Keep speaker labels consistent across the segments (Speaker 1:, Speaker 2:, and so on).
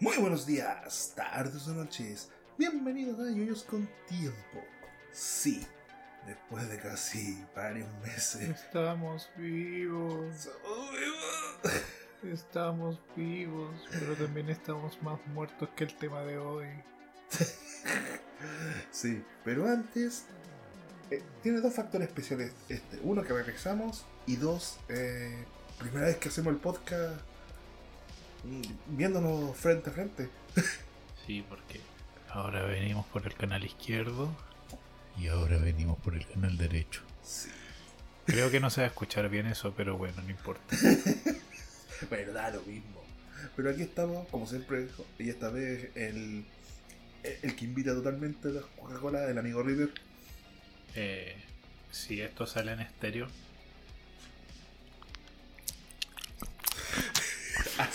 Speaker 1: Muy buenos días, tardes o noches. Bienvenidos a Yoyos con Tiempo. Sí, después de casi varios meses.
Speaker 2: Estamos vivos. Estamos vivos, pero también estamos más muertos que el tema de hoy.
Speaker 1: Sí, pero antes eh, tiene dos factores especiales. Este, uno que regresamos y dos, eh, primera vez que hacemos el podcast viéndonos frente a frente.
Speaker 2: Sí, porque ahora venimos por el canal izquierdo y ahora venimos por el canal derecho.
Speaker 1: Sí.
Speaker 2: Creo que no se va a escuchar bien eso, pero bueno, no importa.
Speaker 1: Bueno, da lo mismo. Pero aquí estamos, como siempre, y esta vez el, el que invita totalmente a la Coca-Cola, el amigo River.
Speaker 2: Eh, si esto sale en estéreo,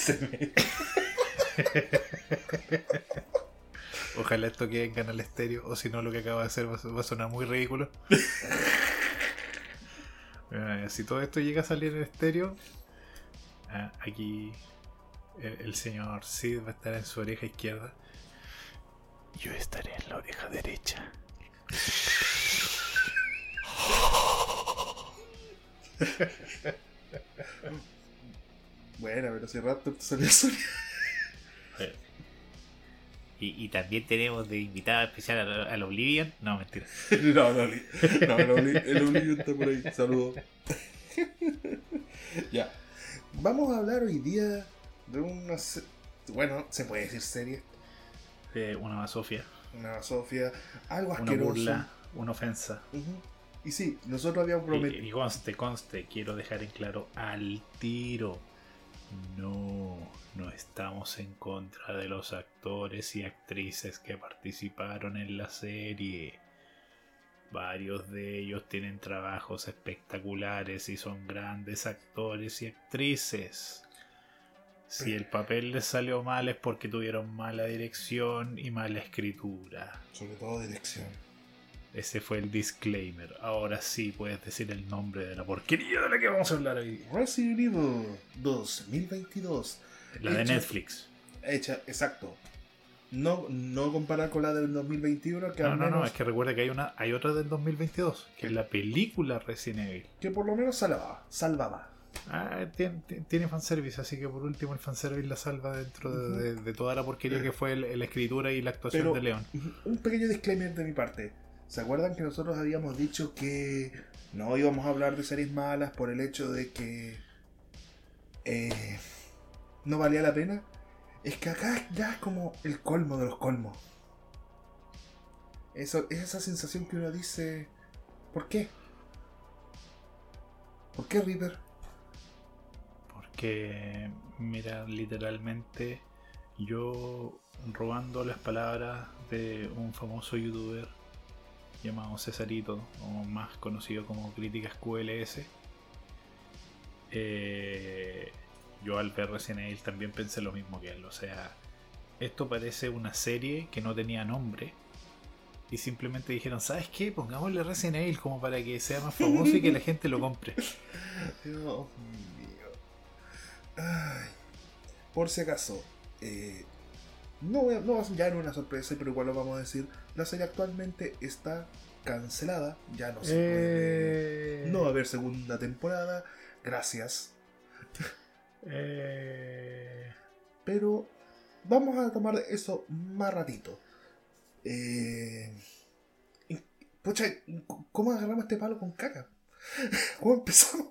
Speaker 2: Ojalá esto quede en canal estéreo, o si no, lo que acabo de hacer va a sonar muy ridículo. Si todo esto llega a salir en estéreo, ah, aquí el, el señor Sid va a estar en su oreja izquierda. Yo estaré en la oreja derecha.
Speaker 1: Bueno, pero hace rato te salió el sonido.
Speaker 3: Y, y también tenemos de invitada especial al, al Oblivion. No, mentira.
Speaker 1: No, no, no, el Oli- el Olivio está por ahí. Saludos. ya. Vamos a hablar hoy día de una. se- Bueno, se puede decir serie.
Speaker 2: Eh, una basofia,
Speaker 1: Una Sofía. Algo
Speaker 2: una
Speaker 1: asqueroso.
Speaker 2: burla, una ofensa.
Speaker 1: Y sí, nosotros habíamos prometido.
Speaker 2: Y, y conste, conste, quiero dejar en claro al tiro. No, no estamos en contra de los actores y actrices que participaron en la serie. Varios de ellos tienen trabajos espectaculares y son grandes actores y actrices. Si el papel les salió mal es porque tuvieron mala dirección y mala escritura.
Speaker 1: Sobre todo dirección.
Speaker 2: Ese fue el disclaimer. Ahora sí puedes decir el nombre de la porquería de la que vamos a hablar hoy.
Speaker 1: Resident Evil 2022.
Speaker 2: La de Netflix.
Speaker 1: Hecha, exacto. No, no comparar con la del 2021, que
Speaker 2: No,
Speaker 1: al
Speaker 2: no, no, es que recuerda que hay una, hay otra del 2022, que es la película Resident Evil.
Speaker 1: que por lo menos salvaba. Salvaba.
Speaker 2: Ah, tiene, tiene fanservice, así que por último el fanservice la salva dentro de, de- de toda la porquería que fue el- la escritura y la actuación
Speaker 1: Pero-
Speaker 2: de León.
Speaker 1: Un pequeño disclaimer de mi parte. ¿Se acuerdan que nosotros habíamos dicho que no íbamos a hablar de series malas por el hecho de que eh, no valía la pena? Es que acá ya es como el colmo de los colmos. Eso, es esa sensación que uno dice, ¿por qué? ¿Por qué River?
Speaker 2: Porque, mira, literalmente yo robando las palabras de un famoso youtuber llamado Cesarito, o más conocido como Críticas QLS, eh, yo al ver Resident Evil también pensé lo mismo que él. O sea, esto parece una serie que no tenía nombre. Y simplemente dijeron, ¿sabes qué? Pongámosle Resident Evil como para que sea más famoso y que la gente lo compre.
Speaker 1: Dios mío. Ay. Por si acaso, eh, no, no va a- ya no es una sorpresa, pero igual lo vamos a decir. La serie actualmente está cancelada, ya no se puede.
Speaker 2: Eh,
Speaker 1: No va a haber segunda temporada, gracias.
Speaker 2: Eh,
Speaker 1: Pero vamos a tomar eso más ratito. Eh, pucha, ¿cómo agarramos este palo con caca? ¿Cómo empezamos?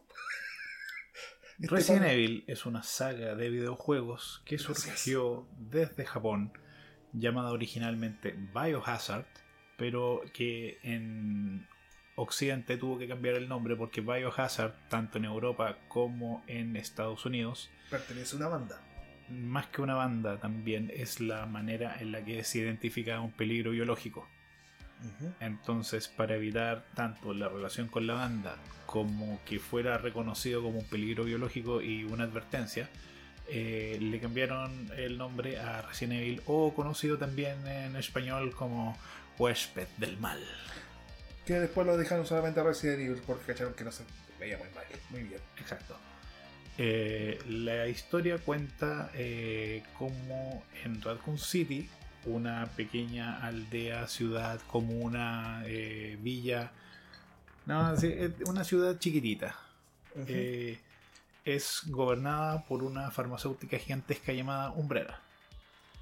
Speaker 1: Este
Speaker 2: Resident Evil es una saga de videojuegos que
Speaker 1: Gracias.
Speaker 2: surgió desde Japón, llamada originalmente Biohazard, pero que en Occidente tuvo que cambiar el nombre porque Biohazard, tanto en Europa como en Estados Unidos,
Speaker 1: Pertenece a una banda.
Speaker 2: más que una banda también es la manera en la que se identifica un peligro biológico. Entonces, para evitar tanto la relación con la banda como que fuera reconocido como un peligro biológico y una advertencia, eh, le cambiaron el nombre a Resident Evil o conocido también en español como Huésped del Mal.
Speaker 1: Que después lo dejaron solamente a Resident Evil porque cacharon que no se veía muy mal. Muy bien.
Speaker 2: Exacto. Eh, la historia cuenta eh, cómo en Raccoon City, una pequeña aldea, ciudad, comuna, eh, villa, no, sí, es una ciudad chiquitita, eh, es gobernada por una farmacéutica gigantesca llamada Umbrella.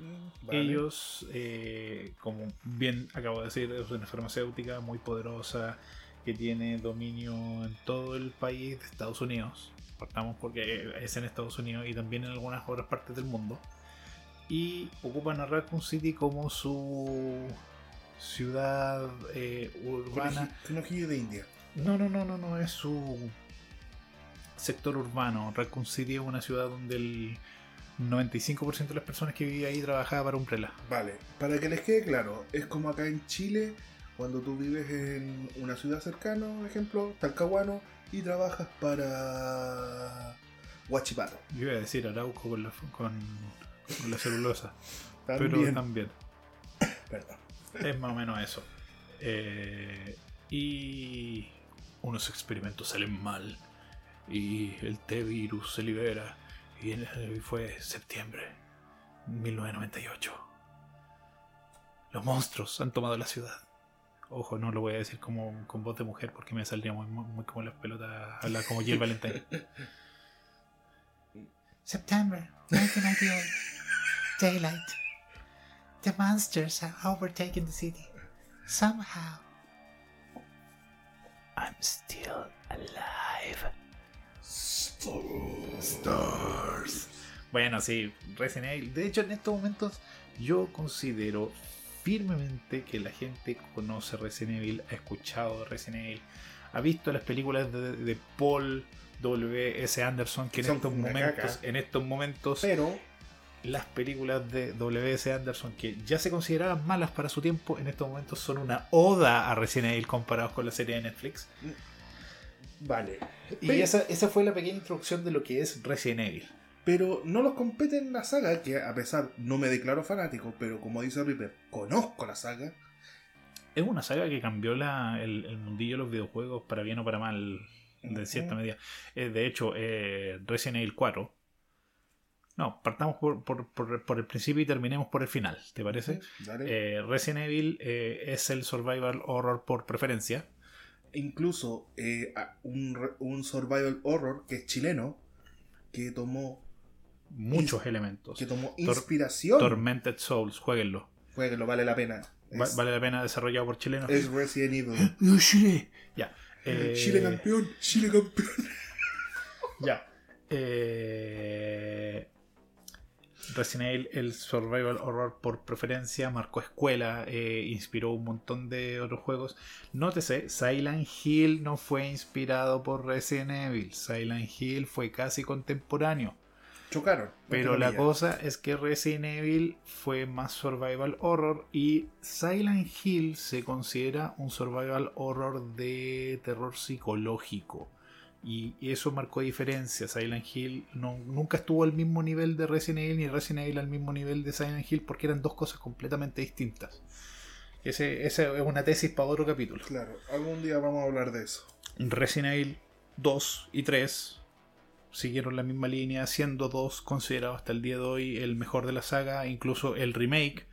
Speaker 1: Mm, vale.
Speaker 2: Ellos, eh, como bien acabo de decir, es una farmacéutica muy poderosa que tiene dominio en todo el país de Estados Unidos. Partamos porque es en Estados Unidos y también en algunas otras partes del mundo. Y ocupan a Raccoon City como su ciudad eh, urbana.
Speaker 1: Coneji- Conejillo de India.
Speaker 2: No, no, no, no, no, es su sector urbano. Raccoon City es una ciudad donde el 95% de las personas que vivían ahí trabajaba para Umbrella.
Speaker 1: Vale, para que les quede claro, es como acá en Chile, cuando tú vives en una ciudad cercana, por ejemplo, Talcahuano, y trabajas para Huachipato.
Speaker 2: Yo iba a decir Arauco con la, con la celulosa,
Speaker 1: También.
Speaker 2: pero también
Speaker 1: Perdón.
Speaker 2: es más o menos eso. Eh, y unos experimentos salen mal y el T-virus se libera y fue septiembre 1998. Los monstruos han tomado la ciudad. Ojo, no lo voy a decir como con voz de mujer porque me saldría muy, muy, muy como las pelotas, hablar como Jill Valentine.
Speaker 4: September 1998. Daylight. The monsters have overtaken the city. Somehow.
Speaker 3: I'm still alive.
Speaker 1: Stars.
Speaker 2: Bueno, sí, Resident Evil. De hecho, en estos momentos yo considero firmemente que la gente conoce Resident Evil, ha escuchado de Resident Evil, ha visto las películas de, de Paul W. S. Anderson, que en
Speaker 1: Son
Speaker 2: estos momentos,
Speaker 1: caca.
Speaker 2: en estos momentos,
Speaker 1: Pero,
Speaker 2: las películas de W. S. Anderson, que ya se consideraban malas para su tiempo, en estos momentos son una oda a Resident Evil comparados con la serie de Netflix.
Speaker 1: vale.
Speaker 2: Y
Speaker 1: Pero-
Speaker 2: esa, esa fue la pequeña introducción de lo que es Resident Evil.
Speaker 1: Pero no los compete en la saga, que a pesar, no me declaro fanático, pero como dice Reaper, conozco la saga.
Speaker 2: Es una saga que cambió la, el, el mundillo de los videojuegos para bien o para mal, de cierta medida. Eh, de hecho, eh, Resident Evil 4. No, partamos por, por- por- por el principio y terminemos por el final, ¿te parece?
Speaker 1: Dale.
Speaker 2: Eh, Resident Evil es el survival horror por preferencia.
Speaker 1: Incluso eh, a- un, un survival horror que es chileno, que tomó,
Speaker 2: Muchos elementos.
Speaker 1: que tomó
Speaker 2: Tor-
Speaker 1: inspiración.
Speaker 2: Tormented Souls, jueguenlo.
Speaker 1: Fue que lo vale la pena. Es,
Speaker 2: vale la pena desarrollado por chilenos.
Speaker 1: es Resident Evil.
Speaker 2: ¡No, Chile! Ya. Eh,
Speaker 1: Chile campeón, Chile campeón.
Speaker 2: Ya. Eh, Resident Evil, el survival horror por preferencia, marcó escuela, eh, inspiró un montón de otros juegos. Nótese, Silent Hill no fue inspirado por Resident Evil. Silent Hill fue casi contemporáneo.
Speaker 1: Chocaron.
Speaker 2: Pero la cosa es que Resident Evil fue más survival horror y Silent Hill se considera un survival horror de terror psicológico. Y eso marcó diferencia. Silent Hill no, nunca estuvo al mismo nivel de Resident Evil ni Resident Evil al mismo nivel de Silent Hill porque eran dos cosas completamente distintas. Ese, esa es una tesis para otro capítulo.
Speaker 1: Claro, algún día vamos a hablar de eso.
Speaker 2: Resident Evil 2 y 3 siguieron la misma línea, siendo 2 considerado hasta el día de hoy el mejor de la saga, incluso el remake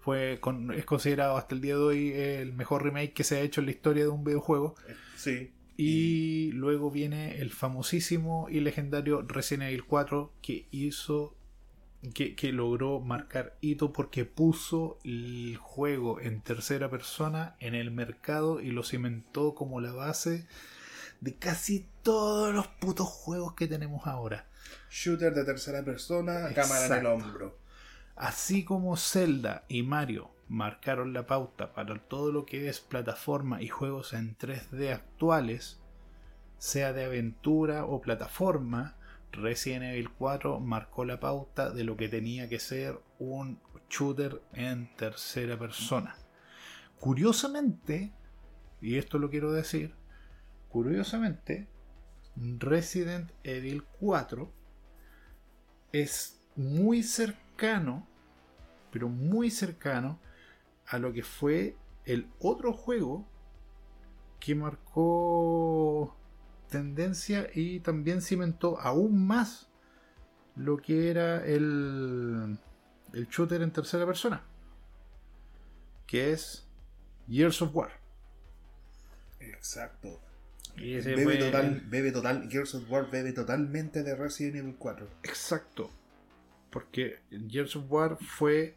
Speaker 2: fue con- es considerado hasta el día de hoy el mejor remake que se ha hecho en la historia de un videojuego.
Speaker 1: Sí.
Speaker 2: Y luego viene el famosísimo y legendario Resident Evil 4 que hizo que, que logró marcar hito porque puso el juego en tercera persona en el mercado y lo cimentó como la base de casi todos los putos juegos que tenemos ahora.
Speaker 1: Shooter de tercera persona, cámara en el hombro.
Speaker 2: Así como Zelda y Mario marcaron la pauta para todo lo que es plataforma y juegos en 3D actuales, sea de aventura o plataforma, Resident Evil 4 marcó la pauta de lo que tenía que ser un shooter en tercera persona. Curiosamente, y esto lo quiero decir, curiosamente, Resident Evil 4 es muy cercano, pero muy cercano a lo que fue el otro juego que marcó tendencia y también cimentó aún más lo que era el, el shooter en tercera persona, que es Years of War.
Speaker 1: Exacto.
Speaker 2: Y ese
Speaker 1: Bebe
Speaker 2: fue
Speaker 1: total,
Speaker 2: el-
Speaker 1: bebe total, Gears of War bebe totalmente de Resident Evil 4.
Speaker 2: Exacto. Porque Gears of War fue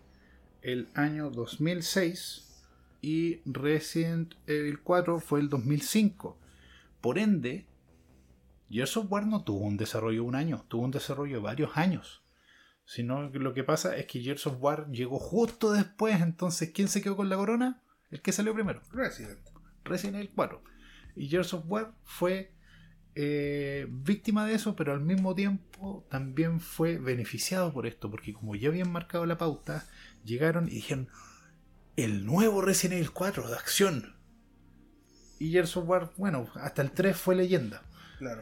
Speaker 2: el año 2006 y Resident Evil 4 fue el 2005. Por ende, Gears of War no tuvo un desarrollo de un año, tuvo un desarrollo de varios años. Sino que lo que pasa es que Gears of War llegó justo después, entonces ¿quién se quedó con la corona? El que salió primero.
Speaker 1: Resident.
Speaker 2: Resident Evil 4. Y Gears of War fue eh, víctima de eso, pero al mismo tiempo también fue beneficiado por esto, porque como ya habían marcado la pauta, llegaron y dijeron, el nuevo Resident Evil 4 de acción. Y Gears of War, bueno, hasta el 3 fue leyenda.
Speaker 1: Claro.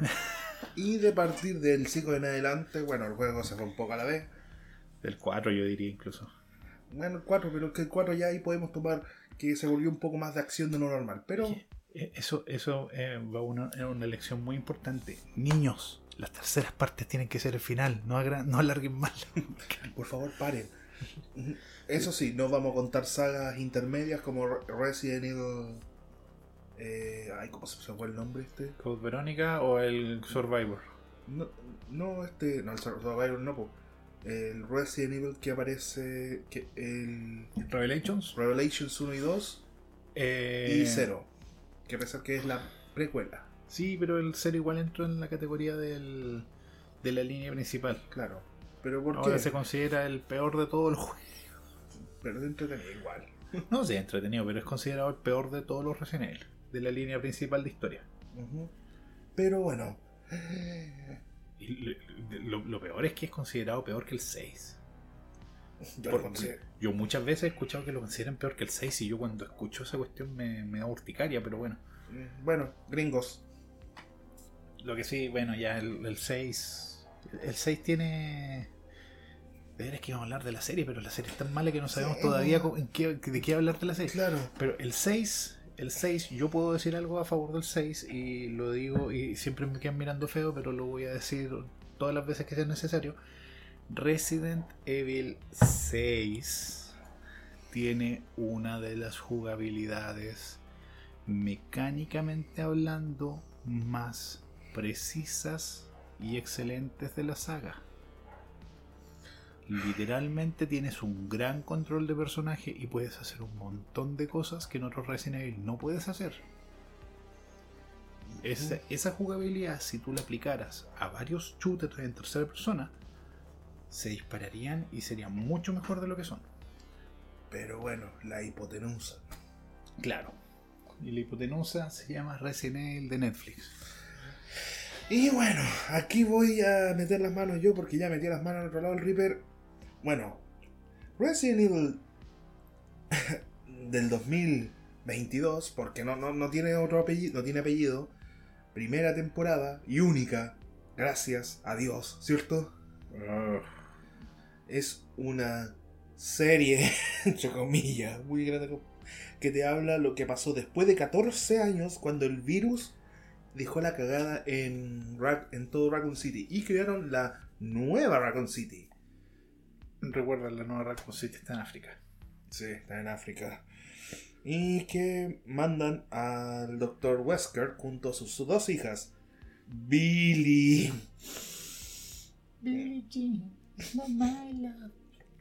Speaker 1: y de partir del 5 en adelante, bueno, el juego se fue un poco a la vez.
Speaker 2: El 4 yo diría incluso.
Speaker 1: Bueno, el 4, pero que el 4 ya ahí podemos tomar que se volvió un poco más de acción de lo normal. Pero
Speaker 2: Eso, eso eh, va a una, es una lección muy importante. Niños, las terceras partes tienen que ser el final, no, agra- no alarguen mal.
Speaker 1: por favor, paren. Eso sí, no vamos a contar sagas intermedias como Re- Resident Evil. Eh, ay, ¿cómo se fue el nombre este?
Speaker 2: ¿Code Verónica o el Survivor?
Speaker 1: No, no este. No, el Survivor no, po. El Resident Evil que aparece. Que el
Speaker 2: Revelations
Speaker 1: Revelations 1 y 2
Speaker 2: Eh,
Speaker 1: y 0. Que a pesar que es la precuela.
Speaker 2: Sí, pero el 0 igual entró en la categoría del, de la línea principal.
Speaker 1: Claro. Pero ¿por
Speaker 2: Ahora
Speaker 1: qué?
Speaker 2: se considera el peor de todos los juegos.
Speaker 1: Pero es entretenido igual.
Speaker 2: No sé, entretenido, pero es considerado el peor de todos los Resident Evil. De la línea principal de historia.
Speaker 1: Pero bueno.
Speaker 2: Y lo, lo- lo peor es que es considerado peor que el 6.
Speaker 1: Yo lo
Speaker 2: yo muchas veces he escuchado que lo consideran peor que el 6 y yo cuando escucho esa cuestión me, me da urticaria, pero bueno.
Speaker 1: Mm, Bueno, gringos.
Speaker 2: Lo que sí, bueno, ya el, el 6. El 6 tiene. De veras que íbamos a hablar de la serie, pero la serie es tan mala que no sabemos
Speaker 1: Sí,
Speaker 2: todavía
Speaker 1: no.
Speaker 2: cómo- en qué- de qué hablar de la serie.
Speaker 1: Claro.
Speaker 2: Pero el 6, el 6, yo puedo decir algo a favor del 6 y lo digo y siempre me quedan mirando feo, pero lo voy a decir todas las veces que sea necesario. Resident Evil 6 tiene una de las jugabilidades mecánicamente hablando más precisas y excelentes de la saga. Literalmente tienes un gran control de personaje y puedes hacer un montón de cosas que en otros Resident Evil no puedes hacer. Esa, esa jugabilidad, si tú la aplicaras a varios shooters en tercera persona, se dispararían y serían mucho mejor de lo que son.
Speaker 1: Pero bueno, la hipotenusa.
Speaker 2: Claro. Y la hipotenusa se llama Resident Evil de Netflix.
Speaker 1: Y bueno, aquí voy a meter las manos yo porque ya metí las manos al otro lado del Reaper. Bueno, Resident Evil del 2022, porque no, no, no tiene otro apellido, no tiene apellido. Primera temporada y única, gracias a Dios, ¿cierto? Es una serie, entre comillas, muy grande, que te habla lo que pasó después de 14 años cuando el virus dejó la cagada en, en todo Raccoon City y crearon la nueva Raccoon City.
Speaker 2: Recuerda, la nueva Raccoon City está en África.
Speaker 1: Sí, está en África. Y que mandan al Dr. Wesker junto a sus, dos hijas, Billy
Speaker 4: Jean, love.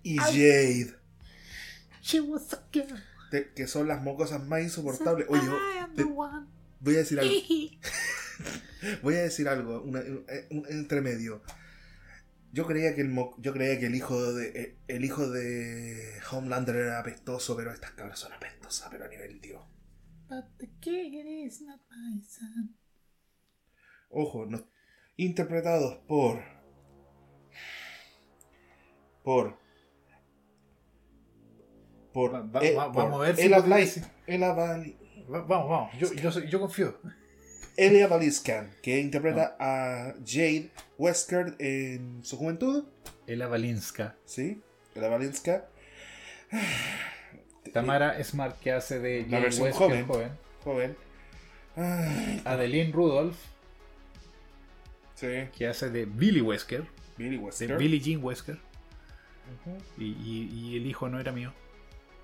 Speaker 1: y Jade,
Speaker 4: She was a girl.
Speaker 1: que son las mocosas más insoportables. Oye, voy a decir algo. Voy a decir algo, una- un, un entremedio. Yo creía que el mo- yo creía que el hijo de eh, el hijo de Homelander era apestoso, pero estas cabras son apestosas, pero a nivel Dios.
Speaker 4: But the kid is not my son.
Speaker 1: Ojo, no- interpretados por por por,
Speaker 2: Va- va-
Speaker 1: eh,
Speaker 2: va-
Speaker 1: por
Speaker 2: vamos a ver si
Speaker 1: Ella
Speaker 2: lo puede
Speaker 1: Bly- Ella Bly-
Speaker 2: Va- vamos, vamos. Yo, yo, confío.
Speaker 1: Elia Valiscan, que interpreta a Jade Wesker en su juventud,
Speaker 2: Ela Valinska.
Speaker 1: ¿sí? Ella Valinska,
Speaker 2: Tamara Smart, que hace de
Speaker 1: La versión
Speaker 2: Wesker
Speaker 1: joven.
Speaker 2: joven.
Speaker 1: joven. Ay,
Speaker 2: Adeline Rudolph,
Speaker 1: Sí,
Speaker 2: que hace de Billy Wesker,
Speaker 1: Billy
Speaker 2: de
Speaker 1: Wesker.
Speaker 2: Billy Jean Wesker, Y, y- y el hijo no era mío.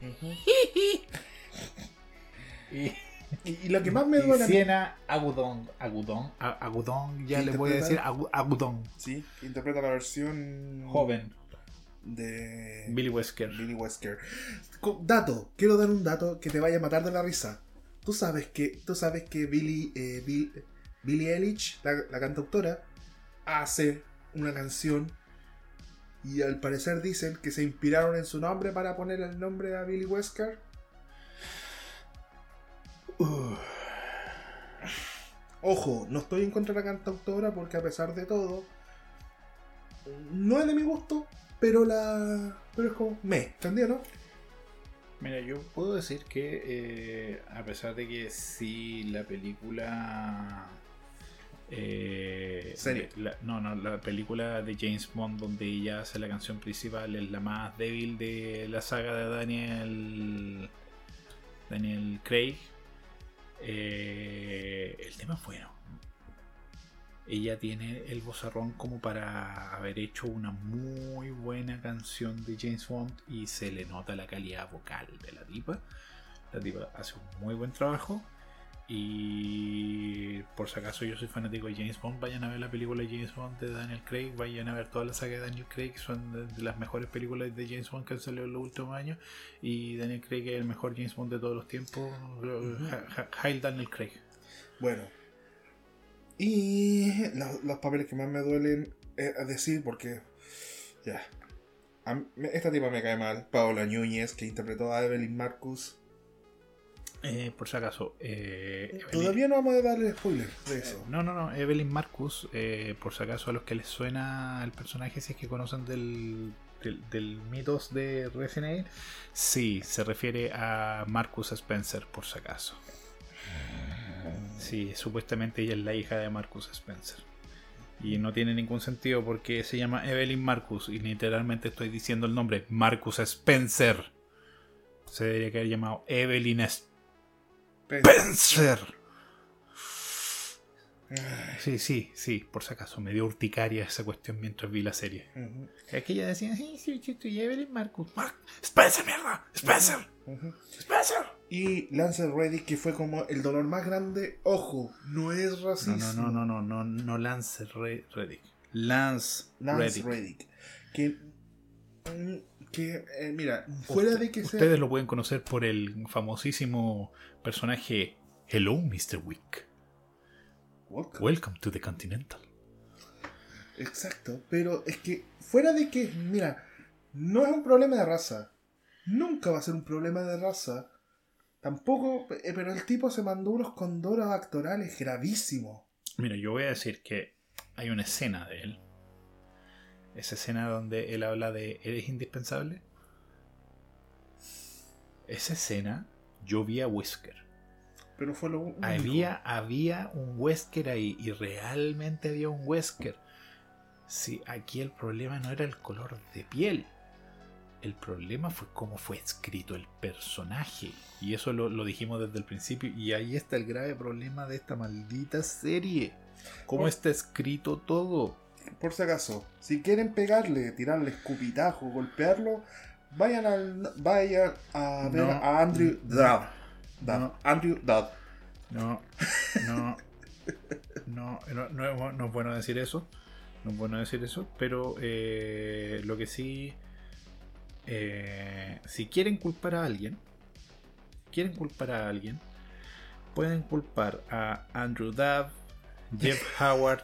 Speaker 2: Y,
Speaker 1: Y, y lo que más me duele
Speaker 2: Siena Agudong, Agudong, A- Agudong, ya
Speaker 1: ¿Qué
Speaker 2: le voy a decir? Agu- Agudong,
Speaker 1: Sí, interpreta la versión
Speaker 2: joven,
Speaker 1: de
Speaker 2: Billy Wesker.
Speaker 1: Billy Wesker. Dato, quiero dar un dato que te vaya a matar de la risa. Tú sabes que, tú sabes que Billy, eh, Bill- Billie Eilish, la, la cantautora, hace una canción y al parecer dicen que se inspiraron en su nombre para poner el nombre a Billy Wesker. Ojo, no estoy en contra de la cantautora porque a pesar de todo, no es de mi gusto, pero la. Pero es como. Me, ¿entendió, no?
Speaker 2: Mira, yo puedo decir que eh, a pesar de que sí la película... eh,
Speaker 1: Serie.
Speaker 2: de- la- no, no, la película de James Bond donde ella hace la canción principal es la más débil de la saga de Daniel... Daniel Craig. Eh, el tema es bueno. Ella tiene el bozarrón como para haber hecho una muy buena canción de James Bond y se le nota la calidad vocal de la tipa. La tipa hace un muy buen trabajo. Y por si acaso yo soy fanático de James Bond, vayan a ver la película de James Bond de Daniel Craig, vayan a ver toda la saga de Daniel Craig, son de, las mejores películas de James Bond que han salido en los últimos años. Y Daniel Craig es el mejor James Bond de todos los tiempos. Hail Daniel Craig.
Speaker 1: Bueno. Y lo- los papeles que más me duelen eh, decir porque. Ya. Esta tipa me cae mal. Paola Núñez, que interpretó a Evelyn Marcus.
Speaker 2: Eh, por si acaso, eh, Evelyn-
Speaker 1: Todavía no vamos a darle spoiler de eso.
Speaker 2: No, no, no, Evelyn Marcus, eh, por si acaso a los que les suena el personaje, si es que conocen del, del, del mitos de Resident Evil, sí, se refiere a Marcus Spencer, por si acaso. Sí, supuestamente ella es la hija de Marcus Spencer. Y no tiene ningún sentido porque se llama Evelyn Marcus y literalmente estoy diciendo el nombre, Marcus Spencer. Se debería haber llamado Evelyn Spencer. Sí, sí, sí, por si acaso, me dio urticaria esa cuestión mientras vi la serie.
Speaker 1: Ujú,
Speaker 2: Es que ella decía, sí, sí, sí, sí, Evelyn Marcus. Mar Spencer, mierda, Spencer,
Speaker 1: ujú.
Speaker 2: Spencer.
Speaker 1: Y Lance Reddick, que fue como el dolor más grande. Ojo, no es
Speaker 2: No,
Speaker 1: racismo.
Speaker 2: no, no, no, no, no, no Lance Re- Reddick. Lance,
Speaker 1: Lance
Speaker 2: Reddick.
Speaker 1: Reddick. Que. mm, Que, eh, mira, fuera de que sea.
Speaker 2: Ustedes lo pueden conocer por el famosísimo personaje Hello, Mr. Wick. Welcome to the Continental.
Speaker 1: Exacto, pero es que fuera de que, mira, no es un problema de raza. Nunca va a ser un problema de raza. Tampoco, eh, pero el tipo se mandó unos condoros actorales gravísimos.
Speaker 2: Mira, yo voy a decir que hay una escena de él. Esa escena donde él habla de ¿Eres indispensable? Esa escena, yo vi a Whisker.
Speaker 1: Pero fue lo único.
Speaker 2: Había, había un Wesker ahí y realmente había un Wesker. Sí, aquí el problema no era el color de piel. El problema fue cómo fue escrito el personaje. Y eso lo, lo dijimos desde el principio. Y ahí está el grave problema de esta maldita serie. Cómo
Speaker 1: Por-
Speaker 2: está escrito todo.
Speaker 1: Por si acaso, si quieren pegarle, tirarle escupitajo, golpearlo, vayan al, vayan a ver
Speaker 2: No.
Speaker 1: a Andrew. Dodd.
Speaker 2: No.
Speaker 1: Andrew Dodd.
Speaker 2: No, no, no, no, no es, bu- no es bueno decir eso. No es bueno decir eso, pero eh, lo que sí, eh, si quieren culpar a alguien, quieren culpar a alguien, pueden culpar a Andrew Dabb, Jeff Howard,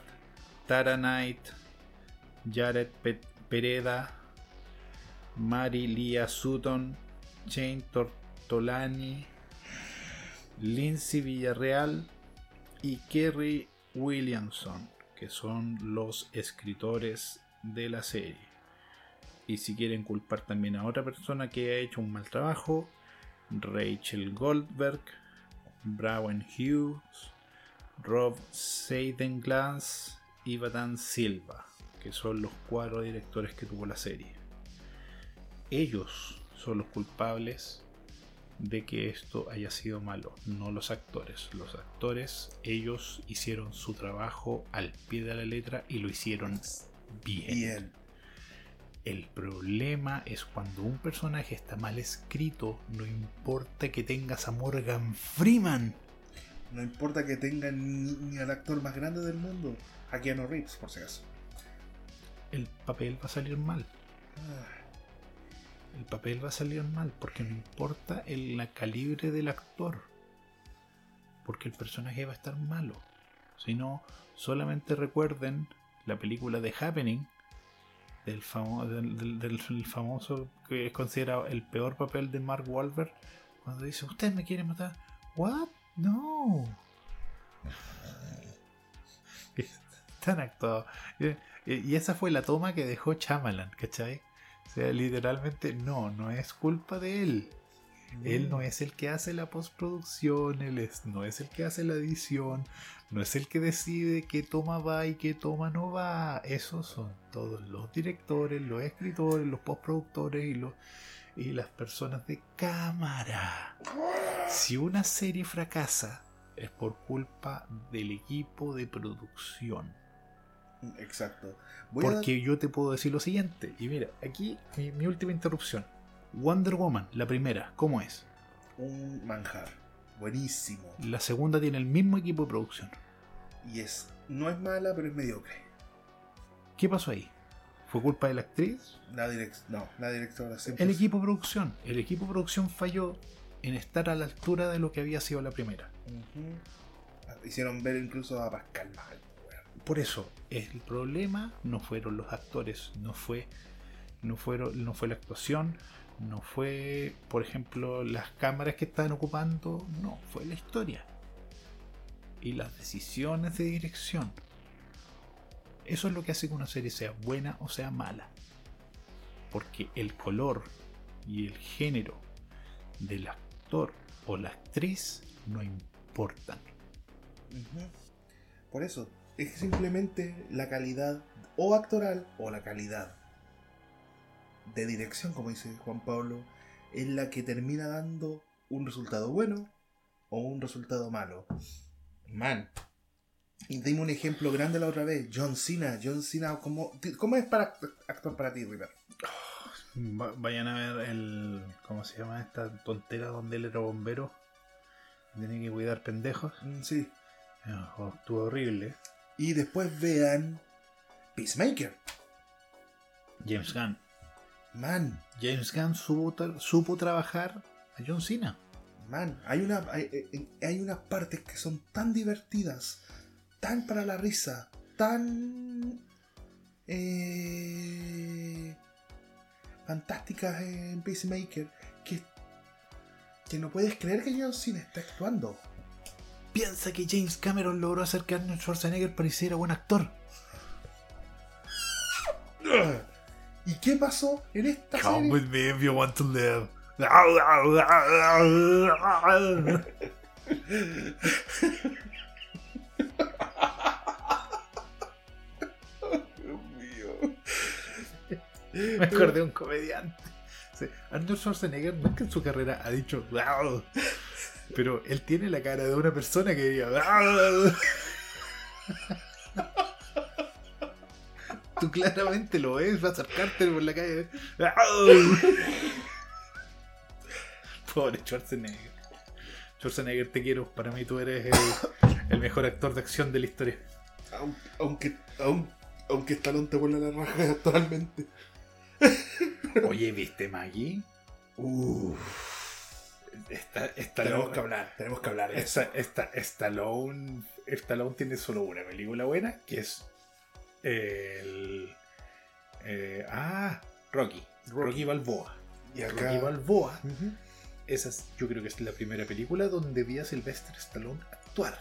Speaker 2: Tara Knight, Jared Pe- Pereda, Mary Lia Sutton, Jane Tortolani, Lindsay Villarreal y Kerry Williamson, que son los escritores de la serie. Y si quieren culpar también a otra persona que ha hecho un mal trabajo, Rachel Goldberg, Brown Hughes, Rob Seidenglass y Batan Silva, que son los cuatro directores que tuvo la serie. Ellos son los culpables de que esto haya sido malo, no los actores. Los actores, ellos hicieron su trabajo al pie de la letra y lo hicieron bien.
Speaker 1: Bien.
Speaker 2: El problema es cuando un personaje está mal escrito, no importa que tengas a Morgan Freeman.
Speaker 1: No importa que tengan ni, ni al actor más grande del mundo, a Keanu Reeves, por si acaso.
Speaker 2: El papel va a salir mal.
Speaker 1: Ah,
Speaker 2: El papel va a salir mal porque no importa el la calibre del actor. Porque el personaje va a estar malo. Si no, solamente recuerden la película de Happening del, famo- del, del- del famoso que es considerado el peor papel de Mark Wahlberg cuando dice usted me quiere matar what no tan actuado y, y esa fue la toma que dejó Chamalan ¿cachai? O sea literalmente no no es culpa de él él no es el que hace la postproducción, él es, no es el que hace la edición, no es el que decide qué toma va y qué toma no va. Esos son todos los directores, los escritores, los postproductores y, los, y las personas de cámara. Si una serie fracasa, es por culpa del equipo de producción.
Speaker 1: Exacto. Voy a dar-
Speaker 2: Porque yo te puedo decir lo siguiente, y mira, aquí mi, mi última interrupción. Wonder Woman, la primera, ¿cómo es?
Speaker 1: un manjar. Buenísimo.
Speaker 2: La segunda tiene el mismo equipo de producción.
Speaker 1: Y es. No es mala, pero es mediocre.
Speaker 2: ¿Qué pasó ahí? ¿Fue culpa de la actriz?
Speaker 1: La no, la directora siempre.
Speaker 2: El equipo de producción. El equipo de producción falló en estar a la altura de lo que había sido la primera.
Speaker 1: Ujú. Hicieron ver incluso a Pascal mal.
Speaker 2: Por eso, el problema no fueron los actores, no fue, no fueron, no fue la actuación, no fue, por ejemplo, las cámaras que estaban ocupando, no, fue la historia. Y las decisiones de dirección. Eso es lo que hace que una serie sea buena o sea mala. Porque el color y el género del actor o la actriz no importan.
Speaker 1: Por eso, es simplemente la calidad o actoral o la calidad de dirección, como dice Juan Pablo, es la que termina dando un resultado bueno o un resultado malo. Man. Y dime un ejemplo grande la otra vez. John Cena. John Cena, ¿cómo, cómo es para act- actuar para ti, River?
Speaker 2: Va- vayan a ver el. ¿Cómo se llama esta tontera donde él era bombero? Tiene que cuidar pendejos.
Speaker 1: Mm, Sí.
Speaker 2: Ah, oh, estuvo horrible.
Speaker 1: Y después vean Peacemaker.
Speaker 2: James Gunn.
Speaker 1: Man,
Speaker 2: James Gunn supo, tra- supo trabajar a John Cena.
Speaker 1: Man, hay, una, hay, hay- hay unas partes que son tan divertidas, tan para la risa, tan eh, fantásticas en Peacemaker, que, que no puedes creer que John Cena está actuando.
Speaker 2: Piensa que James Cameron logró hacer que Arnold Schwarzenegger pareciera buen actor.
Speaker 1: ¿Y qué pasó en esta
Speaker 2: Come
Speaker 1: serie?
Speaker 2: with me if you want to live.
Speaker 1: Dios mío.
Speaker 2: Me acordé de un comediante. Arnold Schwarzenegger nunca en su carrera ha dicho "Wow", pero él tiene la cara de una persona que diría "Wow". Tú claramente lo ves, vas a acercarte por la calle. Pobre Schwarzenegger. Schwarzenegger, te quiero. Para mí tú eres el, el mejor actor de acción de la historia.
Speaker 1: Aun- Aunque, aun- aunque Stallone te vuela la raja actualmente.
Speaker 2: Oye, ¿viste Maggie?
Speaker 1: Uff.
Speaker 2: Está, está
Speaker 1: Tenemos que hablar, tenemos que hablar.
Speaker 2: Esta, esta, Stallone, Stallone tiene solo una película buena, que es el... eh, ah, Rocky. Rocky, Balboa.
Speaker 1: Y acá.
Speaker 2: Rocky Balboa. Esa es, yo creo que es la primera película donde vi a Sylvester Stallone actuar.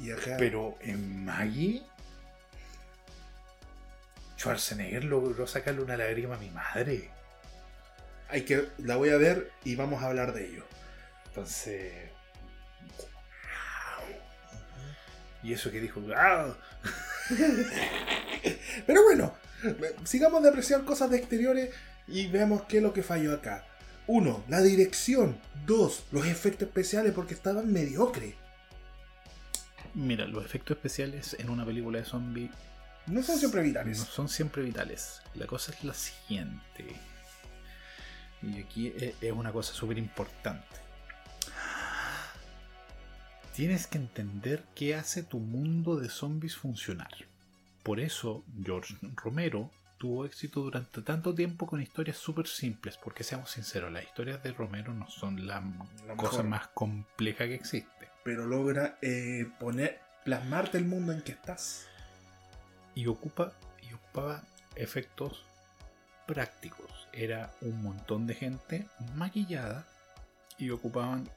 Speaker 1: Y acá.
Speaker 2: Pero en Maggie, Schwarzenegger logró sacarle una lágrima a mi madre.
Speaker 1: Hay que, la voy a ver y vamos a hablar de ello.
Speaker 2: Entonces... Y eso que dijo, "Guau".
Speaker 1: Pero bueno, sigamos de apreciar cosas de exteriores y veamos qué es lo que falló acá. uno, la dirección. Dos, los efectos especiales porque estaban mediocres.
Speaker 2: Mira, los efectos especiales en una película de zombie
Speaker 1: No son siempre
Speaker 2: no
Speaker 1: vitales.
Speaker 2: son siempre vitales. La cosa es la siguiente. Y aquí e- es una cosa súper importante. Tienes que entender qué hace tu mundo de zombies funcionar. Por eso George Romero tuvo éxito durante tanto tiempo con historias súper simples. Porque seamos sinceros, las historias de Romero no son la
Speaker 1: La
Speaker 2: cosa
Speaker 1: mejor.
Speaker 2: más compleja que existe.
Speaker 1: Pero logra eh, poner, plasmarte el mundo en que estás.
Speaker 2: y ocupa y ocupaba efectos prácticos. Era un montón de gente maquillada y ocupaban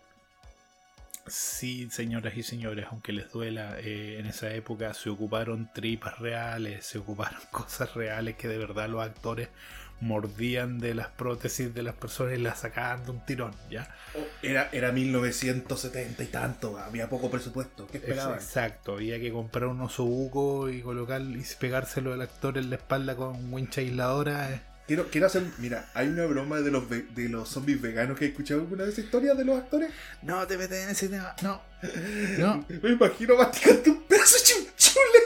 Speaker 2: sí, señoras y señores, aunque les duela, eh, en esa época se ocuparon tripas reales, se ocuparon cosas reales que de verdad los actores mordían de las prótesis de las personas y las sacaban de un tirón, ¿ya?
Speaker 1: Oh, Era, era 1970 y tanto, había poco presupuesto. ¿Qué esperaban?
Speaker 2: Exacto, había que comprar un osobuco y colocar y pegárselo al actor en la espalda con wincha aisladora.
Speaker 1: Quiero, quiero hacer. Mira, hay una broma de los, de los zombies veganos que he escuchado alguna vez historias de los actores.
Speaker 2: No te metes en ese tema, no, no,
Speaker 1: Me imagino masticando un pedazo de chinchule.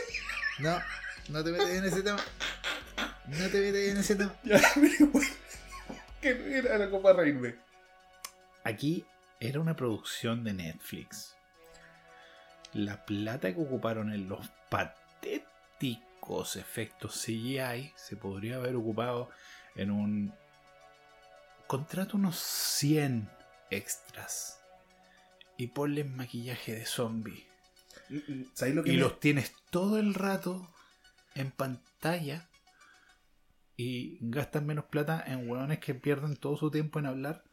Speaker 2: no, no te metes en ese tema. No te metes en ese tema.
Speaker 1: Ya. Que no era algo para reírme.
Speaker 2: Aquí era una producción de Netflix. La plata que ocuparon en los patéticos efectos CGI se podría haber ocupado en un contrato unos 100 extras y ponle maquillaje de zombie.
Speaker 1: ¿Sabéis lo que
Speaker 2: Y
Speaker 1: me-
Speaker 2: los tienes todo el rato en pantalla y gastan menos plata en hueones que pierden todo su tiempo en hablar.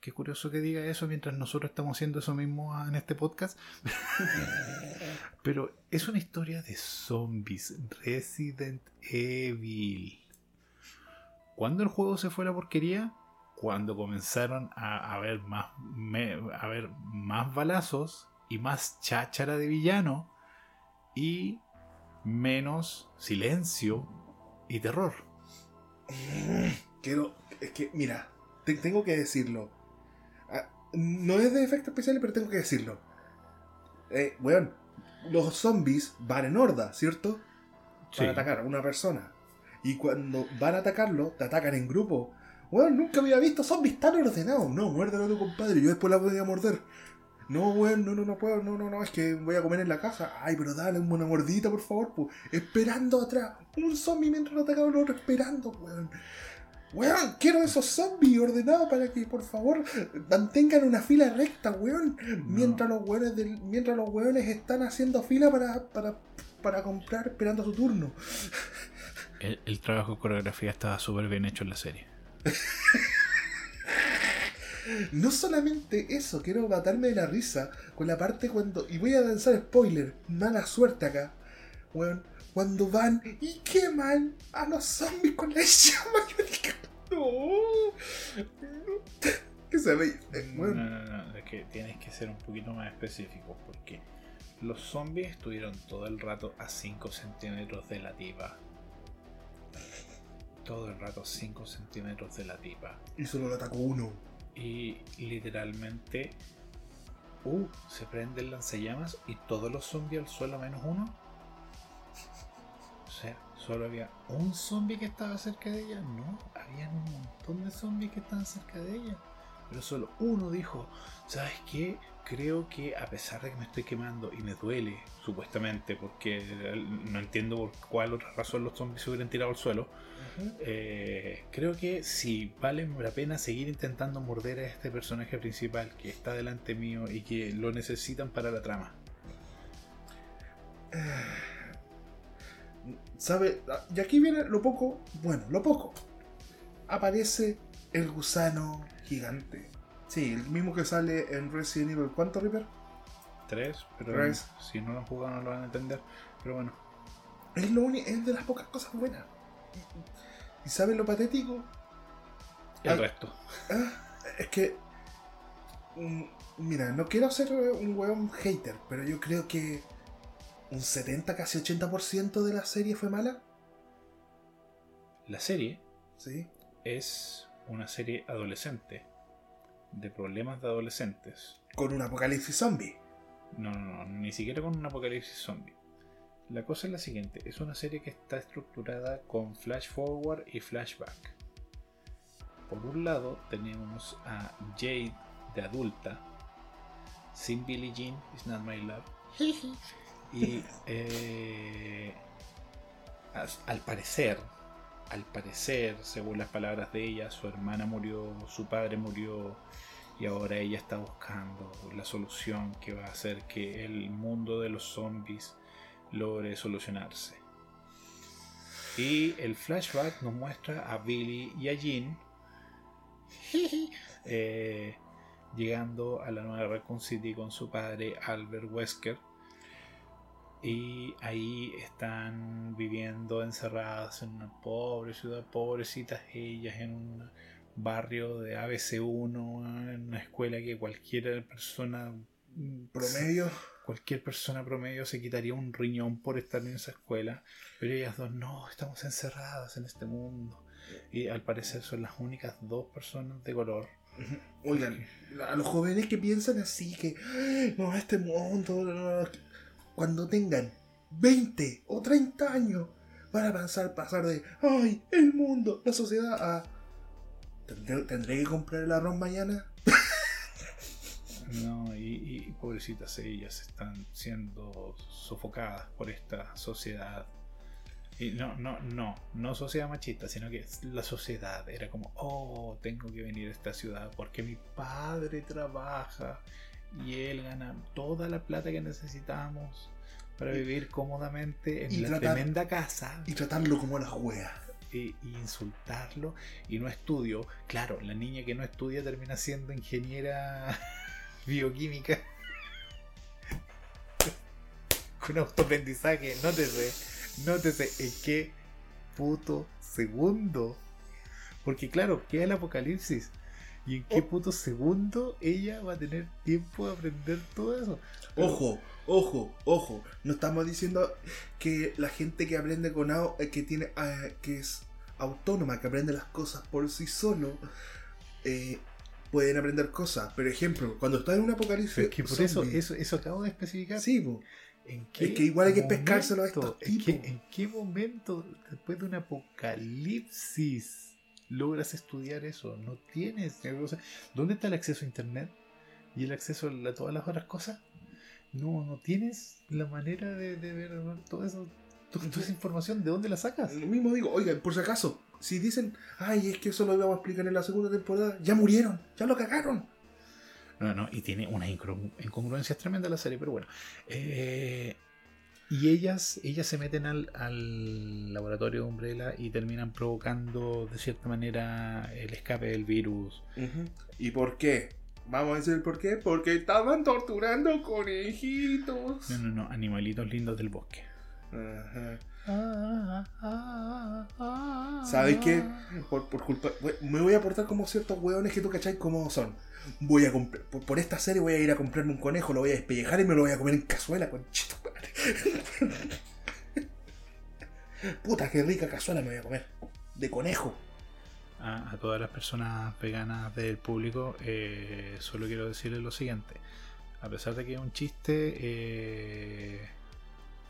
Speaker 2: Qué curioso que diga eso mientras nosotros estamos haciendo eso mismo en este podcast. Pero es una historia de zombies. Resident Evil. ¿Cuándo el juego se fue a la porquería? Cuando comenzaron a haber más, me- a haber más balazos y más cháchara de villano y menos silencio y terror.
Speaker 1: Quiero. Es que, mira, te- tengo que decirlo. Ah, no es de efectos especiales, pero tengo que decirlo. Eh, weón, los zombies van en horda, ¿cierto? Para atacar a una persona. Y cuando van a atacarlo, te atacan en grupo. Weón, nunca había visto zombies tan ordenados. No, muérdelo a tu compadre, yo después la voy a morder. No, weón, no, no, no puedo, no, no, no, es que voy a comer en la casa. Ay, pero dale una mordita, por favor, pues. Esperando atrás. Un zombie mientras lo atacaba el otro, esperando, weón. Weón, quiero esos zombies ordenados para que, por favor, mantengan una fila recta, weón. Mientras los weones del- mientras los weones están haciendo fila para, para, para comprar esperando su turno.
Speaker 2: El, el trabajo de coreografía estaba súper bien hecho en la serie.
Speaker 1: No solamente eso, quiero matarme de la risa con la parte cuando. Y voy a lanzar spoiler, mala suerte acá. Weón, cuando van y queman a los zombies con la llama. Yo dije, no. ¿Qué se ve? Eh,
Speaker 2: No, no, no, es que tienes que ser un poquito más específico porque los zombies estuvieron todo el rato a 5 centímetros de la tipa. Todo el rato 5 centímetros de la tipa.
Speaker 1: Y solo lo atacó uno.
Speaker 2: Y literalmente uh, se prende el lanzallamas y todos los zombies al suelo menos uno. O sea, solo había un zombie que estaba cerca de ella. No, habían un montón de zombies que estaban cerca de ella. Pero solo uno dijo, ¿sabes qué? Creo que a pesar de que me estoy quemando y me duele, supuestamente, porque no entiendo por cuál otra razón los zombies se hubieran tirado al suelo, eh, creo que si vale la pena seguir intentando morder a este personaje principal que está delante mío y que lo necesitan para la trama.
Speaker 1: ¿Sabe? Y aquí viene lo poco. Bueno, lo poco. Aparece el gusano gigante. Sí, el mismo que sale en Resident Evil. ¿Cuánto, Reaper?
Speaker 2: Tres, pero
Speaker 1: Tres.
Speaker 2: si no lo han jugado no lo van a entender. Pero bueno,
Speaker 1: Es, lo uni- es de las pocas cosas buenas. ¿Y sabes lo patético?
Speaker 2: el
Speaker 1: Ay.
Speaker 2: resto.
Speaker 1: Ah, es que. mm, Mira, no quiero ser un weón hater, pero yo creo que un 70, casi 80% de la serie fue mala.
Speaker 2: La serie
Speaker 1: Sí.
Speaker 2: es una serie adolescente de problemas de adolescentes.
Speaker 1: Con un apocalipsis zombie.
Speaker 2: No, no, no, ni siquiera con un apocalipsis zombie. La cosa es la siguiente, es una serie que está estructurada con flash forward y flashback. Por un lado tenemos a Jade de adulta, sin Billie Jean, It's Not My Love, y eh, al parecer, al parecer, según las palabras de ella, su hermana murió, su padre murió y ahora ella está buscando la solución que va a hacer que el mundo de los zombies logre solucionarse. Y el flashback nos muestra a Billy y a Jean eh, llegando a la nueva Raccoon City con su padre Albert Wesker. Y ahí están viviendo encerradas en una pobre ciudad, pobrecitas ellas, en un barrio de ABC1, en una escuela que cualquier persona
Speaker 1: Promedio.
Speaker 2: Cualquier persona promedio se quitaría un riñón por estar en esa escuela, pero ellas dos no, estamos encerradas en este mundo. Y al parecer son las únicas dos personas de color.
Speaker 1: Oigan, a los jóvenes que piensan así, que "Ay, no, este mundo, no, no", cuando tengan 20 o 30 años, van a pasar, de, ay, el mundo, la sociedad, a, ¿tendré, tendré que comprar el arroz mañana?
Speaker 2: No, y, y pobrecitas ellas están siendo sofocadas por esta sociedad. Y no, no, no, no sociedad machista, sino que la sociedad era como, oh, tengo que venir a esta ciudad porque mi padre trabaja y él gana toda la plata que necesitamos para vivir cómodamente en la
Speaker 1: tratar-
Speaker 2: tremenda casa
Speaker 1: Y tratarlo como la juega.
Speaker 2: y, y insultarlo y no estudio. Claro, la niña que no estudia termina siendo ingeniera bioquímica con autoaprendizaje. Nótese, nótese en qué puto segundo. Porque claro, queda el apocalipsis. ¿Y en qué
Speaker 1: Oh.
Speaker 2: puto segundo ella va a tener tiempo de aprender todo eso? Pero-
Speaker 1: Ojo, ojo, ojo. No estamos diciendo que la gente que aprende con au- eh, que tiene eh, que es autónoma, que aprende las cosas por sí solo, eh, pueden aprender cosas. Por ejemplo, cuando está en un apocalipsis,
Speaker 2: Pero es que por eso, eso, eso acabo de especificar.
Speaker 1: sí, po.
Speaker 2: ¿En
Speaker 1: Es que igual hay que pescárselo a estos
Speaker 2: en qué-. ¿En qué momento, después de un apocalipsis, logras estudiar eso? No tienes. o sea, ¿Dónde está el acceso a internet? ¿Y el acceso a todas las otras cosas? No, no tienes la manera de, de ver todo eso. to- Toda esa información, ¿de dónde la sacas?
Speaker 1: Lo mismo digo, oigan, por si acaso, si dicen, ay, es que eso lo íbamos a explicar en la segunda temporada, ya murieron, ya lo cagaron.
Speaker 2: No, no, y tiene unas incongru- incongruencias tremendas la serie, pero bueno. Eh, y ellas, ellas se meten al, al laboratorio de Umbrella y terminan provocando de cierta manera el escape del virus.
Speaker 1: ¿Y por qué? Vamos a decir el por qué. Porque estaban torturando conejitos.
Speaker 2: No, no, no, animalitos lindos del bosque.
Speaker 1: Ajá.
Speaker 2: Ah,
Speaker 1: ¿Sabes qué? Por, por culpa. Me voy a portar como ciertos hueones que tú cachai cómo son. Voy a. Por, por esta serie voy a ir a comprarme un conejo, lo voy a despellejar y me lo voy a comer en cazuela, conchito. Puta, qué rica cazuela me voy a comer. De conejo.
Speaker 2: A, a todas las personas veganas del público, eh, solo quiero decirles lo siguiente. A pesar de que es un chiste, eh,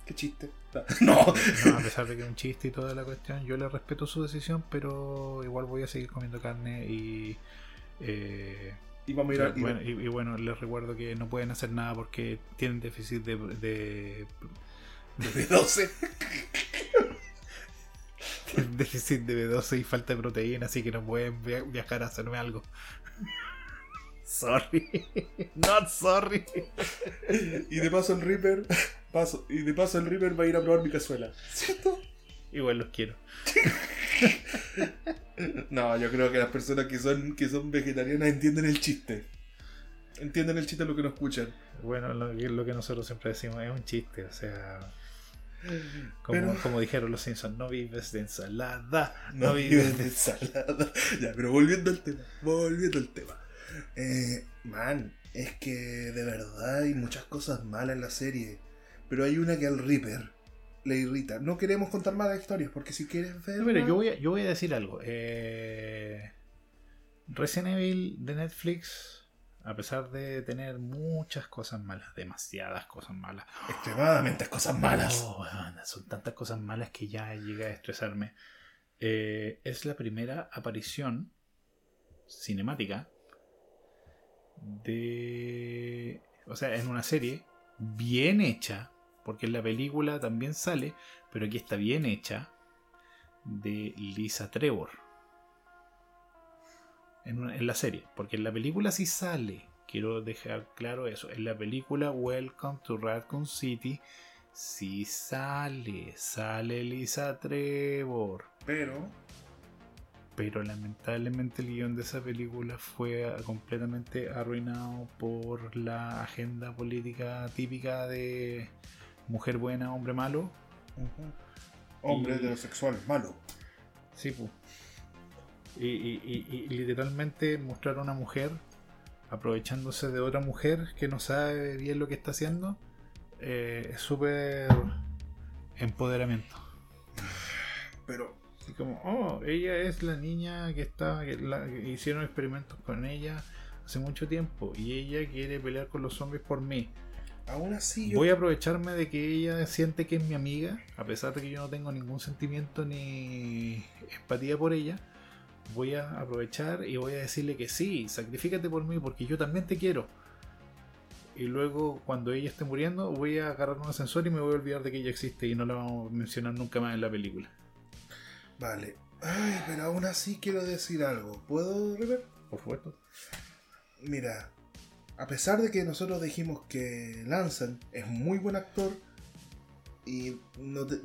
Speaker 1: Qué chiste. No.
Speaker 2: No, a pesar de que es un chiste y toda la cuestión, yo le respeto su decisión, pero igual voy a seguir comiendo carne y. eh,
Speaker 1: Y vamos a ir a.
Speaker 2: bueno, y, y bueno, les recuerdo que no pueden hacer nada porque tienen déficit de. de-
Speaker 1: de 12.
Speaker 2: tienen déficit de B12 y falta de proteína, así que no pueden via- viajar a hacerme algo. Sorry, not sorry.
Speaker 1: Y de paso el Reaper. Paso, y de paso el Reaper va a ir a probar mi cazuela. ¿Cierto?
Speaker 2: Igual los quiero.
Speaker 1: No, yo creo que las personas que son, que son vegetarianas entienden el chiste. Entienden el chiste lo que no escuchan.
Speaker 2: Bueno, lo, que- lo que nosotros siempre decimos es un chiste, o sea. Como,
Speaker 1: Pero-
Speaker 2: como dijeron los Simpsons, no vives de ensalada,
Speaker 1: No
Speaker 2: vives
Speaker 1: de
Speaker 2: de
Speaker 1: ensalada. Ya, pero volviendo al tema. Volviendo al tema. Eh, man, es que de verdad hay muchas cosas malas en la serie. Pero hay una que al Reaper le irrita. No queremos contar malas historias porque si quieres ver.
Speaker 2: No, mira, yo voy, a, yo voy a decir algo. eh, Resident Evil de Netflix, a pesar de tener muchas cosas malas, demasiadas cosas malas,
Speaker 1: Extremadamente cosas malas.
Speaker 2: Oh, son tantas cosas malas que ya llega a estresarme. Eh, es la primera aparición cinemática de. O sea, en una serie bien hecha, porque en la película también sale, pero aquí está bien hecha, de Lisa Trevor. En, una- en la serie, porque en la película sí sale. Quiero dejar claro eso. En la película Welcome to Raccoon City sí sale. Sale Lisa Trevor.
Speaker 1: Pero,
Speaker 2: Pero lamentablemente el guion de esa película fue completamente arruinado por la agenda política típica de mujer buena, hombre malo.
Speaker 1: hombre
Speaker 2: Y-
Speaker 1: heterosexual malo.
Speaker 2: Sí, pu. Y, y- y- y literalmente mostrar a una mujer aprovechándose de otra mujer que no sabe bien lo que está haciendo eh, es súper empoderamiento.
Speaker 1: Pero,
Speaker 2: como, oh, ella es la niña que está, que la- que hicieron experimentos con ella hace mucho tiempo y ella quiere pelear con los zombies por mí.
Speaker 1: Aún así yo.
Speaker 2: Voy a aprovecharme de que ella siente que es mi amiga, a pesar de que yo no tengo ningún sentimiento ni empatía por ella. Voy a aprovechar y voy a decirle que sí, sacrifícate por mí porque yo también te quiero. Y luego, cuando ella esté muriendo, voy a agarrar un ascensor y me voy a olvidar de que ella existe y no la vamos a mencionar nunca más en la película.
Speaker 1: Vale. Ay, pero aún así quiero decir algo. ¿Puedo, River?
Speaker 2: Por supuesto.
Speaker 1: Mira, a pesar de que nosotros dijimos que Lanson es muy buen actor, y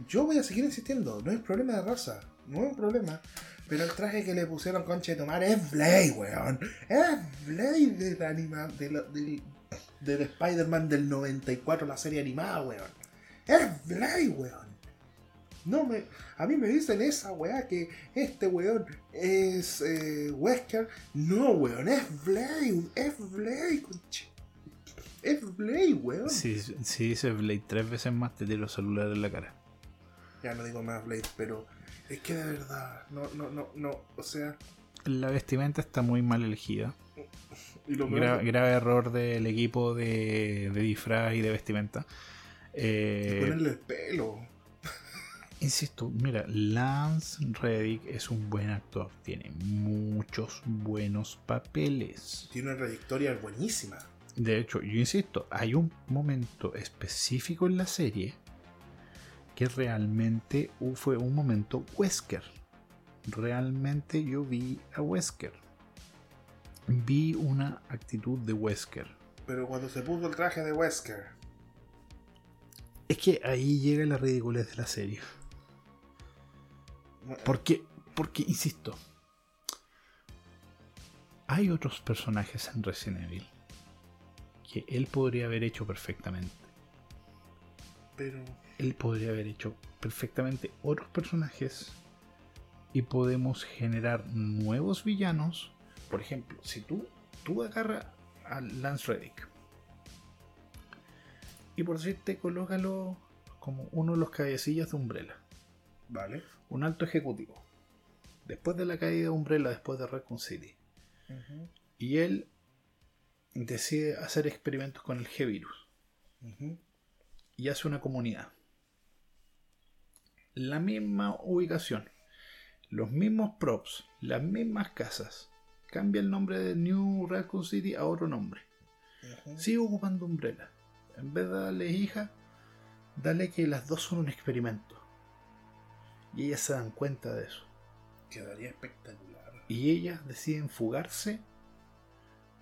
Speaker 1: yo voy a seguir insistiendo, no es problema de raza, no es un problema. Pero el traje que le pusieron concha de tomar es Blade, weón. Es Blade del, anima, del, del, del Spider-Man del 94, la serie animada, weón. Es Blade, weón. No me, a mí me dicen esa weá que este weón es eh, Wesker. No, weón, es Blade, es Blade, conche. Es Blade, weón.
Speaker 2: Si, si dices Blade tres veces más, te tiro el celular en la cara.
Speaker 1: Ya no digo más Blade, pero es que de verdad, no, no, no, no, o sea,
Speaker 2: La vestimenta está muy mal elegida.
Speaker 1: y lo
Speaker 2: Gra-
Speaker 1: peor
Speaker 2: grave error del equipo de, de disfraz y de vestimenta.
Speaker 1: es
Speaker 2: Eh,
Speaker 1: ponerle el pelo.
Speaker 2: Insisto, mira, Lance Reddick es un buen actor. Tiene muchos buenos papeles.
Speaker 1: Tiene una trayectoria buenísima.
Speaker 2: De hecho, yo insisto, hay un momento específico en la serie que realmente fue un momento Wesker. Realmente yo vi a Wesker. Vi una actitud de Wesker.
Speaker 1: Pero cuando se puso el traje de Wesker,
Speaker 2: Es que ahí llega la ridiculez de la serie. Porque, porque, insisto, hay otros personajes en Resident Evil que él podría haber hecho perfectamente.
Speaker 1: pero
Speaker 2: Él podría haber hecho perfectamente otros personajes y podemos generar nuevos villanos. Por ejemplo, si tú, tú agarras a Lance Reddick y por decirte, colócalo como uno de los cabecillas de Umbrella.
Speaker 1: vale.
Speaker 2: Un alto ejecutivo. Después de la caída de Umbrella, después de Raccoon City. Y él decide hacer experimentos con el G-Virus. Y hace una comunidad. La misma ubicación. Los mismos props. Las mismas casas. Cambia el nombre de New Raccoon City a otro nombre. Sigue ocupando Umbrella. En vez de darle hija, dale que las dos son un experimento. Y ellas se dan cuenta de eso.
Speaker 1: Quedaría espectacular.
Speaker 2: y ellas deciden fugarse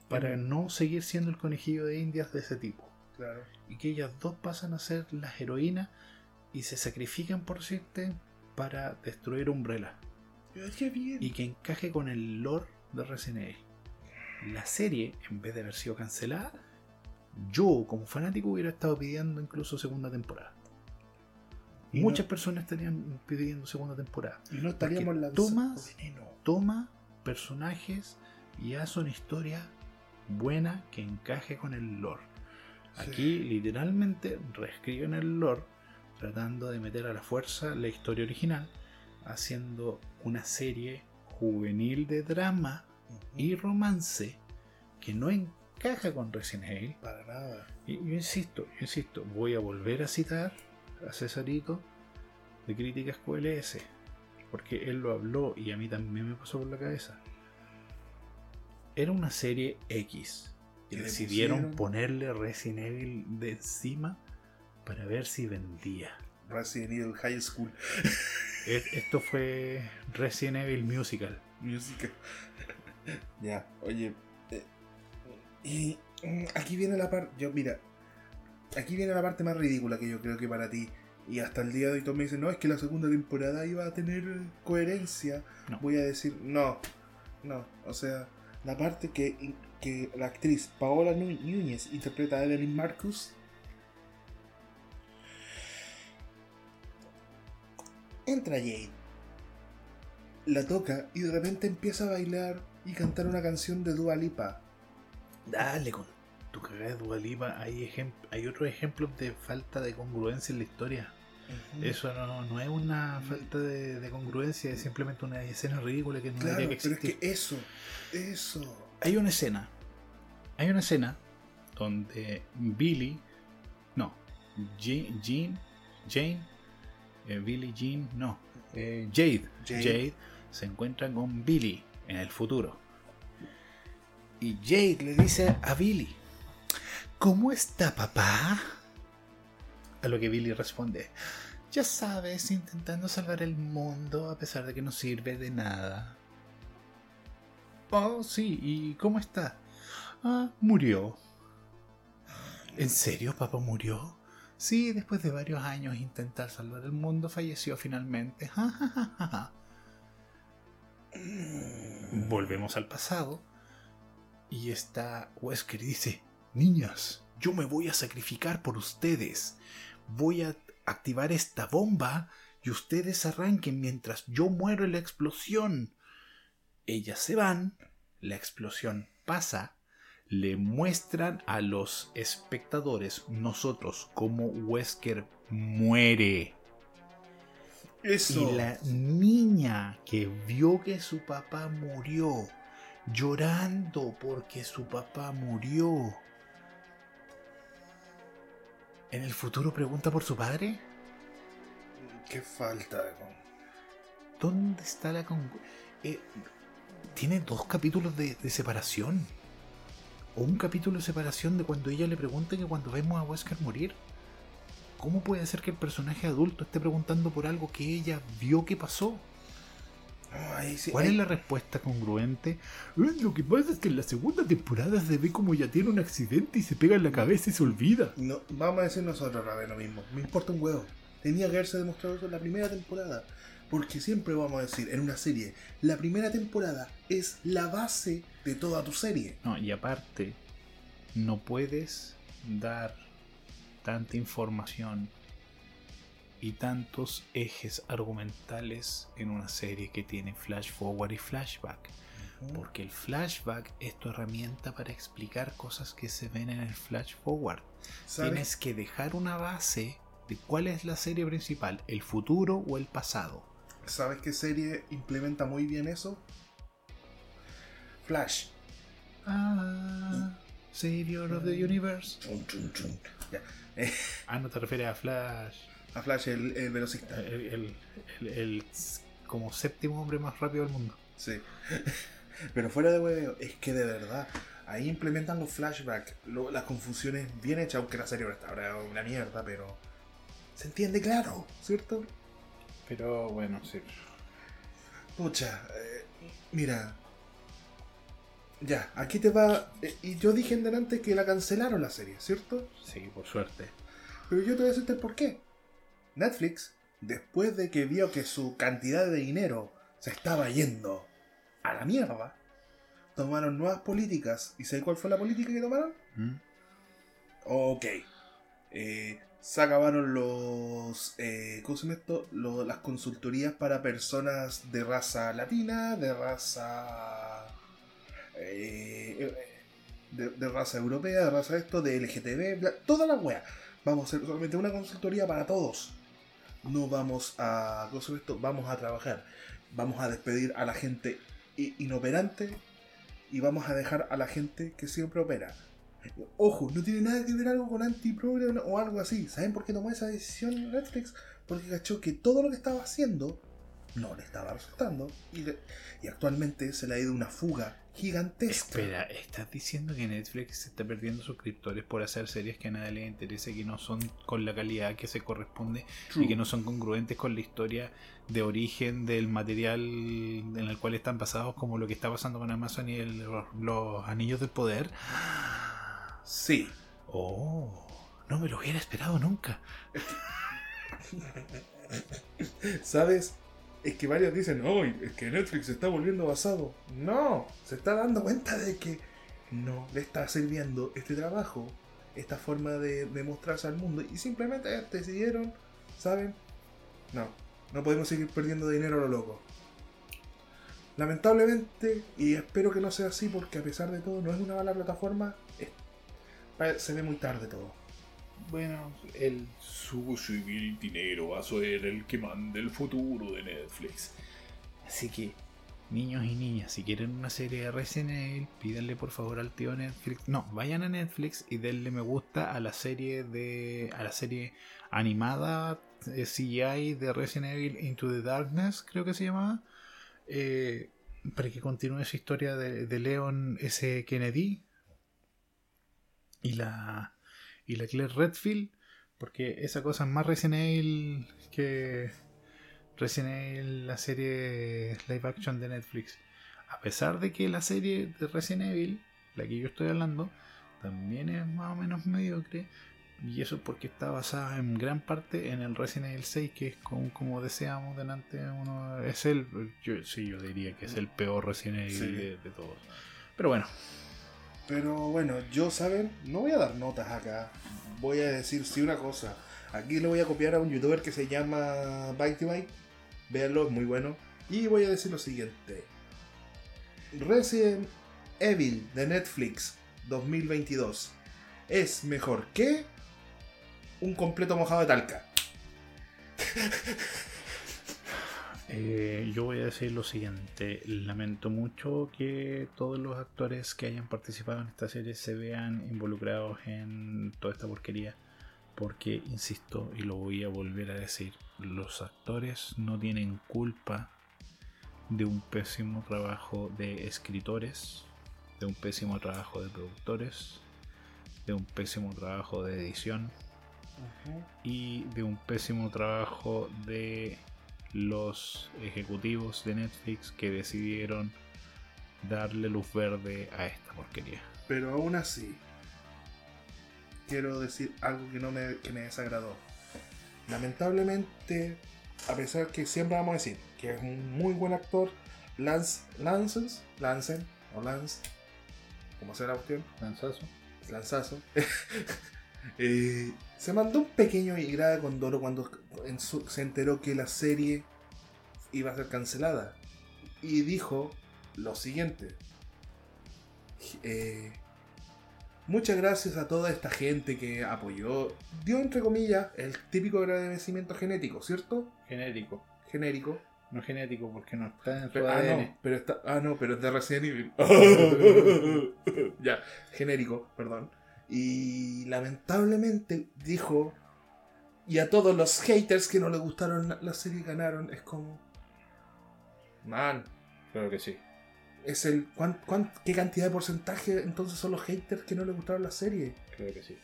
Speaker 2: para no seguir siendo el conejillo de indias de ese tipo.
Speaker 1: Claro.
Speaker 2: Y que ellas dos pasan a ser las heroínas y se sacrifican por cierto para destruir Umbrella
Speaker 1: bien.
Speaker 2: y que encaje con el lore de Resident Evil. La serie, en vez de haber sido cancelada, yo como fanático hubiera estado pidiendo incluso segunda temporada.
Speaker 1: Y
Speaker 2: Muchas
Speaker 1: no-
Speaker 2: personas estarían pidiendo segunda temporada.
Speaker 1: Y no estaríamos
Speaker 2: porque
Speaker 1: lanzando
Speaker 2: tomas- toma personajes y hace una historia buena que encaje con el lore.
Speaker 1: Sí.
Speaker 2: Aquí literalmente reescriben el lore tratando de meter a la fuerza la historia original, haciendo una serie juvenil de drama y romance que no encaja con Resident Evil.
Speaker 1: Para nada.
Speaker 2: Y yo insisto, yo insisto, voy a volver a citar a Cesarito de Críticas QLS, porque él lo habló y a mí también me pasó por la cabeza. Era una serie X y decidieron
Speaker 1: pusieron-
Speaker 2: ponerle Resident Evil de encima para ver si vendía.
Speaker 1: Resident Evil High School
Speaker 2: Esto fue Resident Evil Musical.
Speaker 1: Music. ya, oye. eh, y mm, aquí viene la parte. Yo, mira. Aquí viene la parte más ridícula que yo creo que para ti. Y hasta el día de hoy todos me dicen, no, es que la segunda temporada iba a tener coherencia.
Speaker 2: No.
Speaker 1: Voy a decir, no. No. O sea, la parte que, que la actriz Paola Nú- Núñez interpreta a Evelyn Marcus. Entra Jade la toca y de repente empieza a bailar y cantar una canción de Dua Lipa.
Speaker 2: Dale con tu cagada de Dua Lipa, Hay, ejem- hay otros ejemplos de falta de congruencia en la historia. Eso no, no es una falta de, de congruencia, es simplemente una escena ridícula que no
Speaker 1: Claro,
Speaker 2: debería que
Speaker 1: pero es
Speaker 2: existir.
Speaker 1: que eso, eso.
Speaker 2: Hay una escena, hay una escena donde Billy, no, Je- Jean, Jane, eh, Billy, Jean, no, eh, Jade,
Speaker 1: Jade.
Speaker 2: Jade se encuentra con Billy en el futuro. Y Jade le dice a Billy, ¿cómo está papá? A lo que Billy responde, ya sabes, intentando salvar el mundo a pesar de que no sirve de nada. Oh, sí, ¿y cómo está? Ah, murió. ¿En serio papá murió? Sí, después de varios años intentar salvar el mundo, falleció finalmente. Ja, ja, ja, ja. Volvemos al pasado. Y está Wesker y dice, niñas, yo me voy a sacrificar por ustedes. Voy a activar esta bomba y ustedes arranquen mientras yo muero en la explosión. Ellas se van, la explosión pasa, le muestran a los espectadores, nosotros, cómo Wesker muere.
Speaker 1: Eso.
Speaker 2: Y la niña que vio que su papá murió, llorando porque su papá murió, en el futuro pregunta por su padre.
Speaker 1: Qué falta de con-
Speaker 2: ¿Dónde está la con... eh, tiene dos capítulos de, de separación. O un capítulo de separación de cuando ella le pregunta que cuando vemos a Wesker morir. ¿Cómo puede ser que el personaje adulto esté preguntando por algo que ella vio que pasó?
Speaker 1: Sí,
Speaker 2: ¿Cuál es la respuesta congruente? "Eh, Lo que pasa es que en la segunda temporada se ve como ella tiene un accidente y se pega en la cabeza y se olvida.
Speaker 1: No, vamos a decir nosotros, Rabe, lo mismo. Me importa un huevo. Tenía que haberse demostrado eso en la primera temporada. Porque siempre vamos a decir, en una serie, la primera temporada es la base de toda tu serie.
Speaker 2: No, y aparte, no puedes dar tanta información y tantos ejes argumentales en una serie que tiene flash forward y flashback. Porque el flashback es tu herramienta para explicar cosas que se ven en el flash forward.
Speaker 1: ¿Sabes?
Speaker 2: Tienes que dejar una base de cuál es la serie principal, el futuro o el pasado.
Speaker 1: ¿Sabes qué serie implementa muy bien eso? Flash.
Speaker 2: Ah, Savior of the Universe.
Speaker 1: Chun. Ya.
Speaker 2: Ah, no te refieres a Flash.
Speaker 1: A Flash, el, el velocista.
Speaker 2: El, el- el- el como séptimo hombre más rápido del mundo.
Speaker 1: Sí. Pero fuera de huevo, es que de verdad, ahí implementan los flashbacks, lo- las confusiones bien hechas, aunque la serie ahora está ahora una mierda, pero se entiende claro, ¿cierto?
Speaker 2: Pero bueno, sí.
Speaker 1: Pucha, eh, mira. Ya, aquí te va. eh, y yo dije en delante que la cancelaron la serie, ¿cierto?
Speaker 2: Sí, por suerte.
Speaker 1: Pero yo te voy a decirte el por qué. Netflix, después de que vio que su cantidad de dinero se estaba yendo a la mierda, tomaron nuevas políticas. ¿Y sabes cuál fue la política que tomaron?
Speaker 2: ¿Mm?
Speaker 1: Ok. Eh, se acabaron los. Eh, ¿Cómo se llama esto? Las consultorías para personas de raza latina, de raza. eh, eh, de, de raza europea, de raza esto, de LGTB, bla- toda la wea. Vamos a hacer solamente una consultoría para todos. No vamos a. ¿Cómo se llama esto? Vamos a trabajar. Vamos a despedir a la gente inoperante y vamos a dejar a la gente que siempre opera. Ojo, no tiene nada que ver algo con anti o algo así. ¿Saben por qué tomó esa decisión Netflix? Porque cachó que todo lo que estaba haciendo no le estaba resultando y, le- y actualmente se le ha ido una fuga gigantesca.
Speaker 2: Espera, ¿estás diciendo que Netflix se está perdiendo suscriptores por hacer series que a nadie le interesa que no son con la calidad que se corresponde
Speaker 1: True.
Speaker 2: y que no son congruentes con la historia de origen del material en el cual están basados, como lo que está pasando con Amazon y el- los anillos del poder?
Speaker 1: Sí.
Speaker 2: Oh, no me lo hubiera esperado nunca.
Speaker 1: ¿Sabes? Es que varios dicen, hoy es que Netflix se está volviendo basado. No, se está dando cuenta de que no le está sirviendo este trabajo, esta forma de, mostrarse al mundo. Y simplemente decidieron, ¿saben? No, no podemos seguir perdiendo dinero a lo loco. Lamentablemente, y espero que no sea así porque a pesar de todo no es una mala plataforma, se ve muy tarde todo.
Speaker 2: Bueno, el sushi y el dinero va a ser el que manda el futuro de Netflix. Así que, niños y niñas, si quieren una serie de Resident Evil, pídanle por favor al tío Netflix. No, vayan a Netflix y denle me gusta a la serie de. a la serie animada eh, CGI de Resident Evil Into the Darkness, creo que se llamaba. eh, para que continúe esa historia de, de Leon S. Kennedy. Y la y la Claire Redfield, porque esa cosa es más Resident Evil que Resident Evil, la serie live action de Netflix. A pesar de que la serie de Resident Evil, la que yo estoy hablando, también es más o menos mediocre. Y eso es porque está basada en gran parte en el Resident Evil 6, que es como, como decíamos delante, uno es el, yo, sí, yo diría que es el peor Resident Evil
Speaker 1: Sí.
Speaker 2: de, de todos. Pero bueno,
Speaker 1: Pero bueno, yo, ¿saben? No voy a dar notas acá. Voy a decir sí una cosa. Aquí le voy a copiar a un youtuber que se llama Bitey Byte. Véanlo, es muy bueno. Y voy a decir lo siguiente. Resident Evil de Netflix 2022 es mejor que un completo mojado de talca.
Speaker 2: Eh, yo voy a decir lo siguiente, lamento mucho que todos los actores que hayan participado en esta serie se vean involucrados en toda esta porquería, porque, insisto, y lo voy a volver a decir, los actores no tienen culpa de un pésimo trabajo de escritores, de un pésimo trabajo de productores, de un pésimo trabajo de edición, y de un pésimo trabajo de los ejecutivos de Netflix que decidieron darle luz verde a esta porquería.
Speaker 1: Pero aún así, quiero decir algo que no me, que me desagradó. Lamentablemente, a pesar que siempre vamos a decir que es un muy buen actor, Lance, Lances, Lancen, o Lance, como sea la cuestión,
Speaker 2: ¿Lanzazo?
Speaker 1: Lanzazo, eh, se mandó un pequeño y grave condoro cuando en su- se enteró que la serie iba a ser cancelada. Y dijo lo siguiente. eh, muchas gracias a toda esta gente que apoyó, dio entre comillas el típico agradecimiento genético, ¿cierto?
Speaker 2: Genérico.
Speaker 1: Genérico.
Speaker 2: No genético porque no está en su
Speaker 1: Pero- ah,
Speaker 2: ADN.
Speaker 1: no, pero está, ah, no, pero es de Resident Evil. ya, genérico, perdón. Y lamentablemente dijo, y a todos los haters que no les gustaron la, serie ganaron, es como, man,
Speaker 2: Claro que sí.
Speaker 1: es el, ¿cuán, cuán- qué cantidad de porcentaje entonces son los haters que no les gustaron la serie?
Speaker 2: Claro que sí.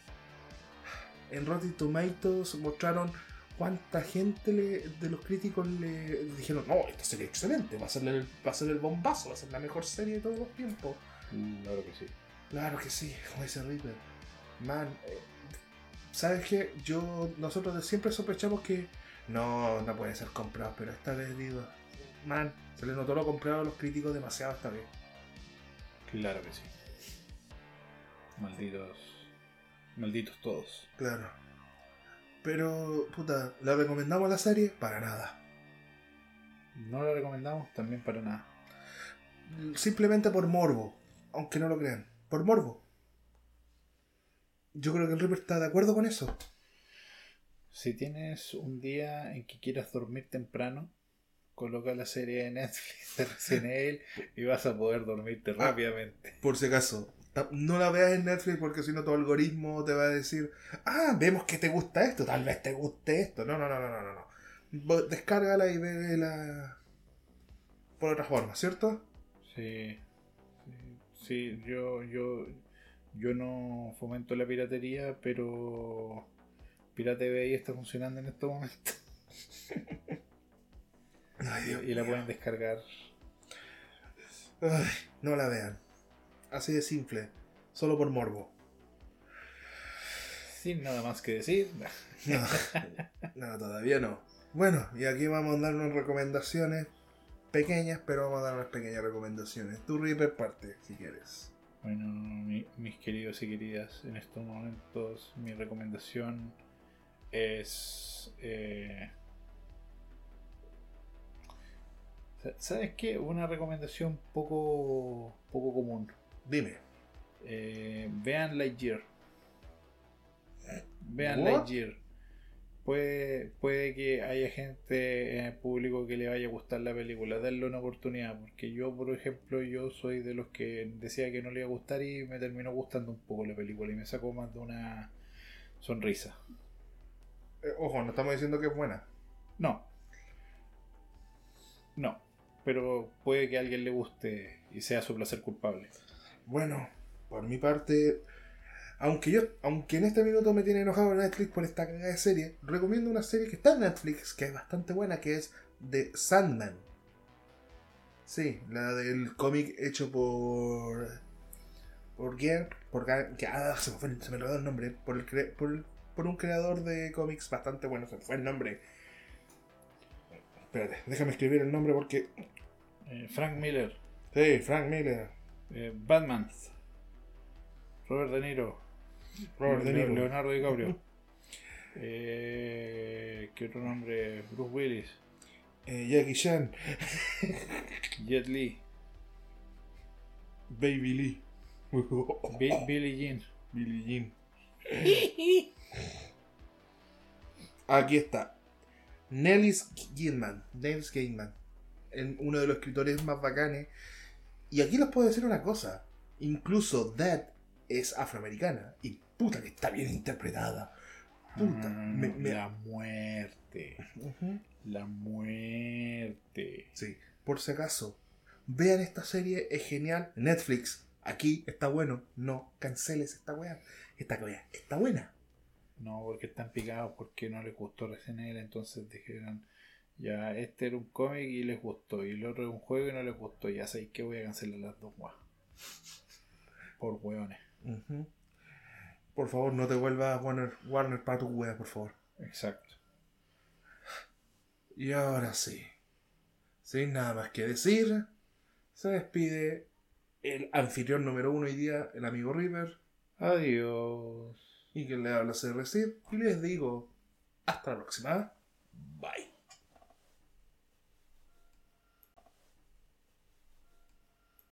Speaker 1: En Rotten Tomatoes mostraron cuánta gente le- de los críticos le dijeron, no, esta serie es excelente, va a, ser el, va a ser el bombazo, va a ser la mejor serie de todos los tiempos.
Speaker 2: Claro que sí.
Speaker 1: Claro que sí, como dice Reaper. Man, eh, ¿sabes qué? Yo, nosotros siempre sospechamos que no, no puede ser comprado, pero esta vez digo, man, se le notó lo comprado a los críticos demasiado esta vez.
Speaker 2: Claro que sí. Malditos. Malditos todos.
Speaker 1: Claro. Pero, puta, ¿le recomendamos la serie? Para nada.
Speaker 2: No lo recomendamos también para nada.
Speaker 1: Simplemente por morbo, aunque no lo crean. Por morbo. Yo creo que el Reaper está de acuerdo con eso.
Speaker 2: Si tienes un día en que quieras dormir temprano coloca la serie de Netflix de Resident y vas a poder dormirte
Speaker 1: Ah.
Speaker 2: rápidamente.
Speaker 1: Por si acaso, no la veas en Netflix porque si no tu algoritmo te va a decir, ah, vemos que te gusta esto, tal vez te guste esto. No, no, no, no, no, no. Descárgala y vela por otra forma, ¿cierto?
Speaker 2: Sí, sí, sí, yo, yo, yo no fomento la piratería, pero Pirate Bay está funcionando en estos momentos
Speaker 1: Ay, Dios
Speaker 2: y la pueden descargar.
Speaker 1: Ay, no la vean. Así de simple. Solo por morbo.
Speaker 2: Sin nada más que decir.
Speaker 1: No, no, todavía no. Bueno, y aquí vamos a dar unas recomendaciones pequeñas, pero vamos a dar unas pequeñas recomendaciones. Tú, Reaper, parte, si quieres.
Speaker 2: Bueno, mi- mis queridos y queridas, en estos momentos mi recomendación es... eh, sa- ¿Sabes qué? Una recomendación poco, poco común.
Speaker 1: Dime.
Speaker 2: Eh, vean Lightyear. Vean
Speaker 1: What?
Speaker 2: Lightyear. Puede, puede que haya gente en el público que le vaya a gustar la película. Darle una oportunidad. Porque yo, por ejemplo, yo soy de los que decía que no le iba a gustar y me terminó gustando un poco la película. Y me sacó más de una sonrisa.
Speaker 1: Eh, ojo, no estamos diciendo que es buena.
Speaker 2: No. No. Pero puede que a alguien le guste y sea su placer culpable.
Speaker 1: Bueno, por mi parte, aunque yo, aunque en este minuto me tiene enojado Netflix por esta cagada de serie, recomiendo una serie que está en Netflix, que es bastante buena, que es The Sandman. Sí, la del cómic hecho por. por Gear, por que- ah, se me fue, se me olvidó el nombre, por, el cre- por un creador de cómics bastante bueno, se me fue el nombre. Espérate, déjame escribir el nombre porque.
Speaker 2: Eh, Frank Miller.
Speaker 1: Sí, Frank Miller,
Speaker 2: Eh, Batman. Robert De Niro.
Speaker 1: Robert De Niro.
Speaker 2: Leonardo DiCaprio. Eh, ¿Qué otro nombre? Bruce Willis.
Speaker 1: eh, Jackie Chan,
Speaker 2: Jet Li.
Speaker 1: Baby Lee.
Speaker 2: Bi- Billie Jean.
Speaker 1: Billie Jean. Aquí está. Nellis Gaiman. Nellis Gaiman. en- Uno de los escritores más bacanes. Y aquí les puedo decir una cosa. Incluso Dead es afroamericana. Y puta que está bien interpretada. Puta.
Speaker 2: Mm,
Speaker 1: me- me-
Speaker 2: La muerte. La muerte.
Speaker 1: Sí. Por si acaso. Vean esta serie. Es genial. Netflix. Aquí está bueno. No canceles esta weá. Esta weá está buena.
Speaker 2: No, porque están picados porque no les gustó Resident Evil, entonces dijeron, ya, este era un cómic y les gustó, y el otro era un juego y no les gustó, ya sabéis que voy a cancelar las dos weas. Por hueones.
Speaker 1: Ujú. Por favor, no te vuelvas Warner, Warner para tu wea, por favor.
Speaker 2: Exacto.
Speaker 1: Y ahora sí. Sin nada más que decir, se despide el anfitrión número uno hoy día, el amigo River,
Speaker 2: Adiós.
Speaker 1: y que le habla CRC, y les digo, hasta la próxima. Bye.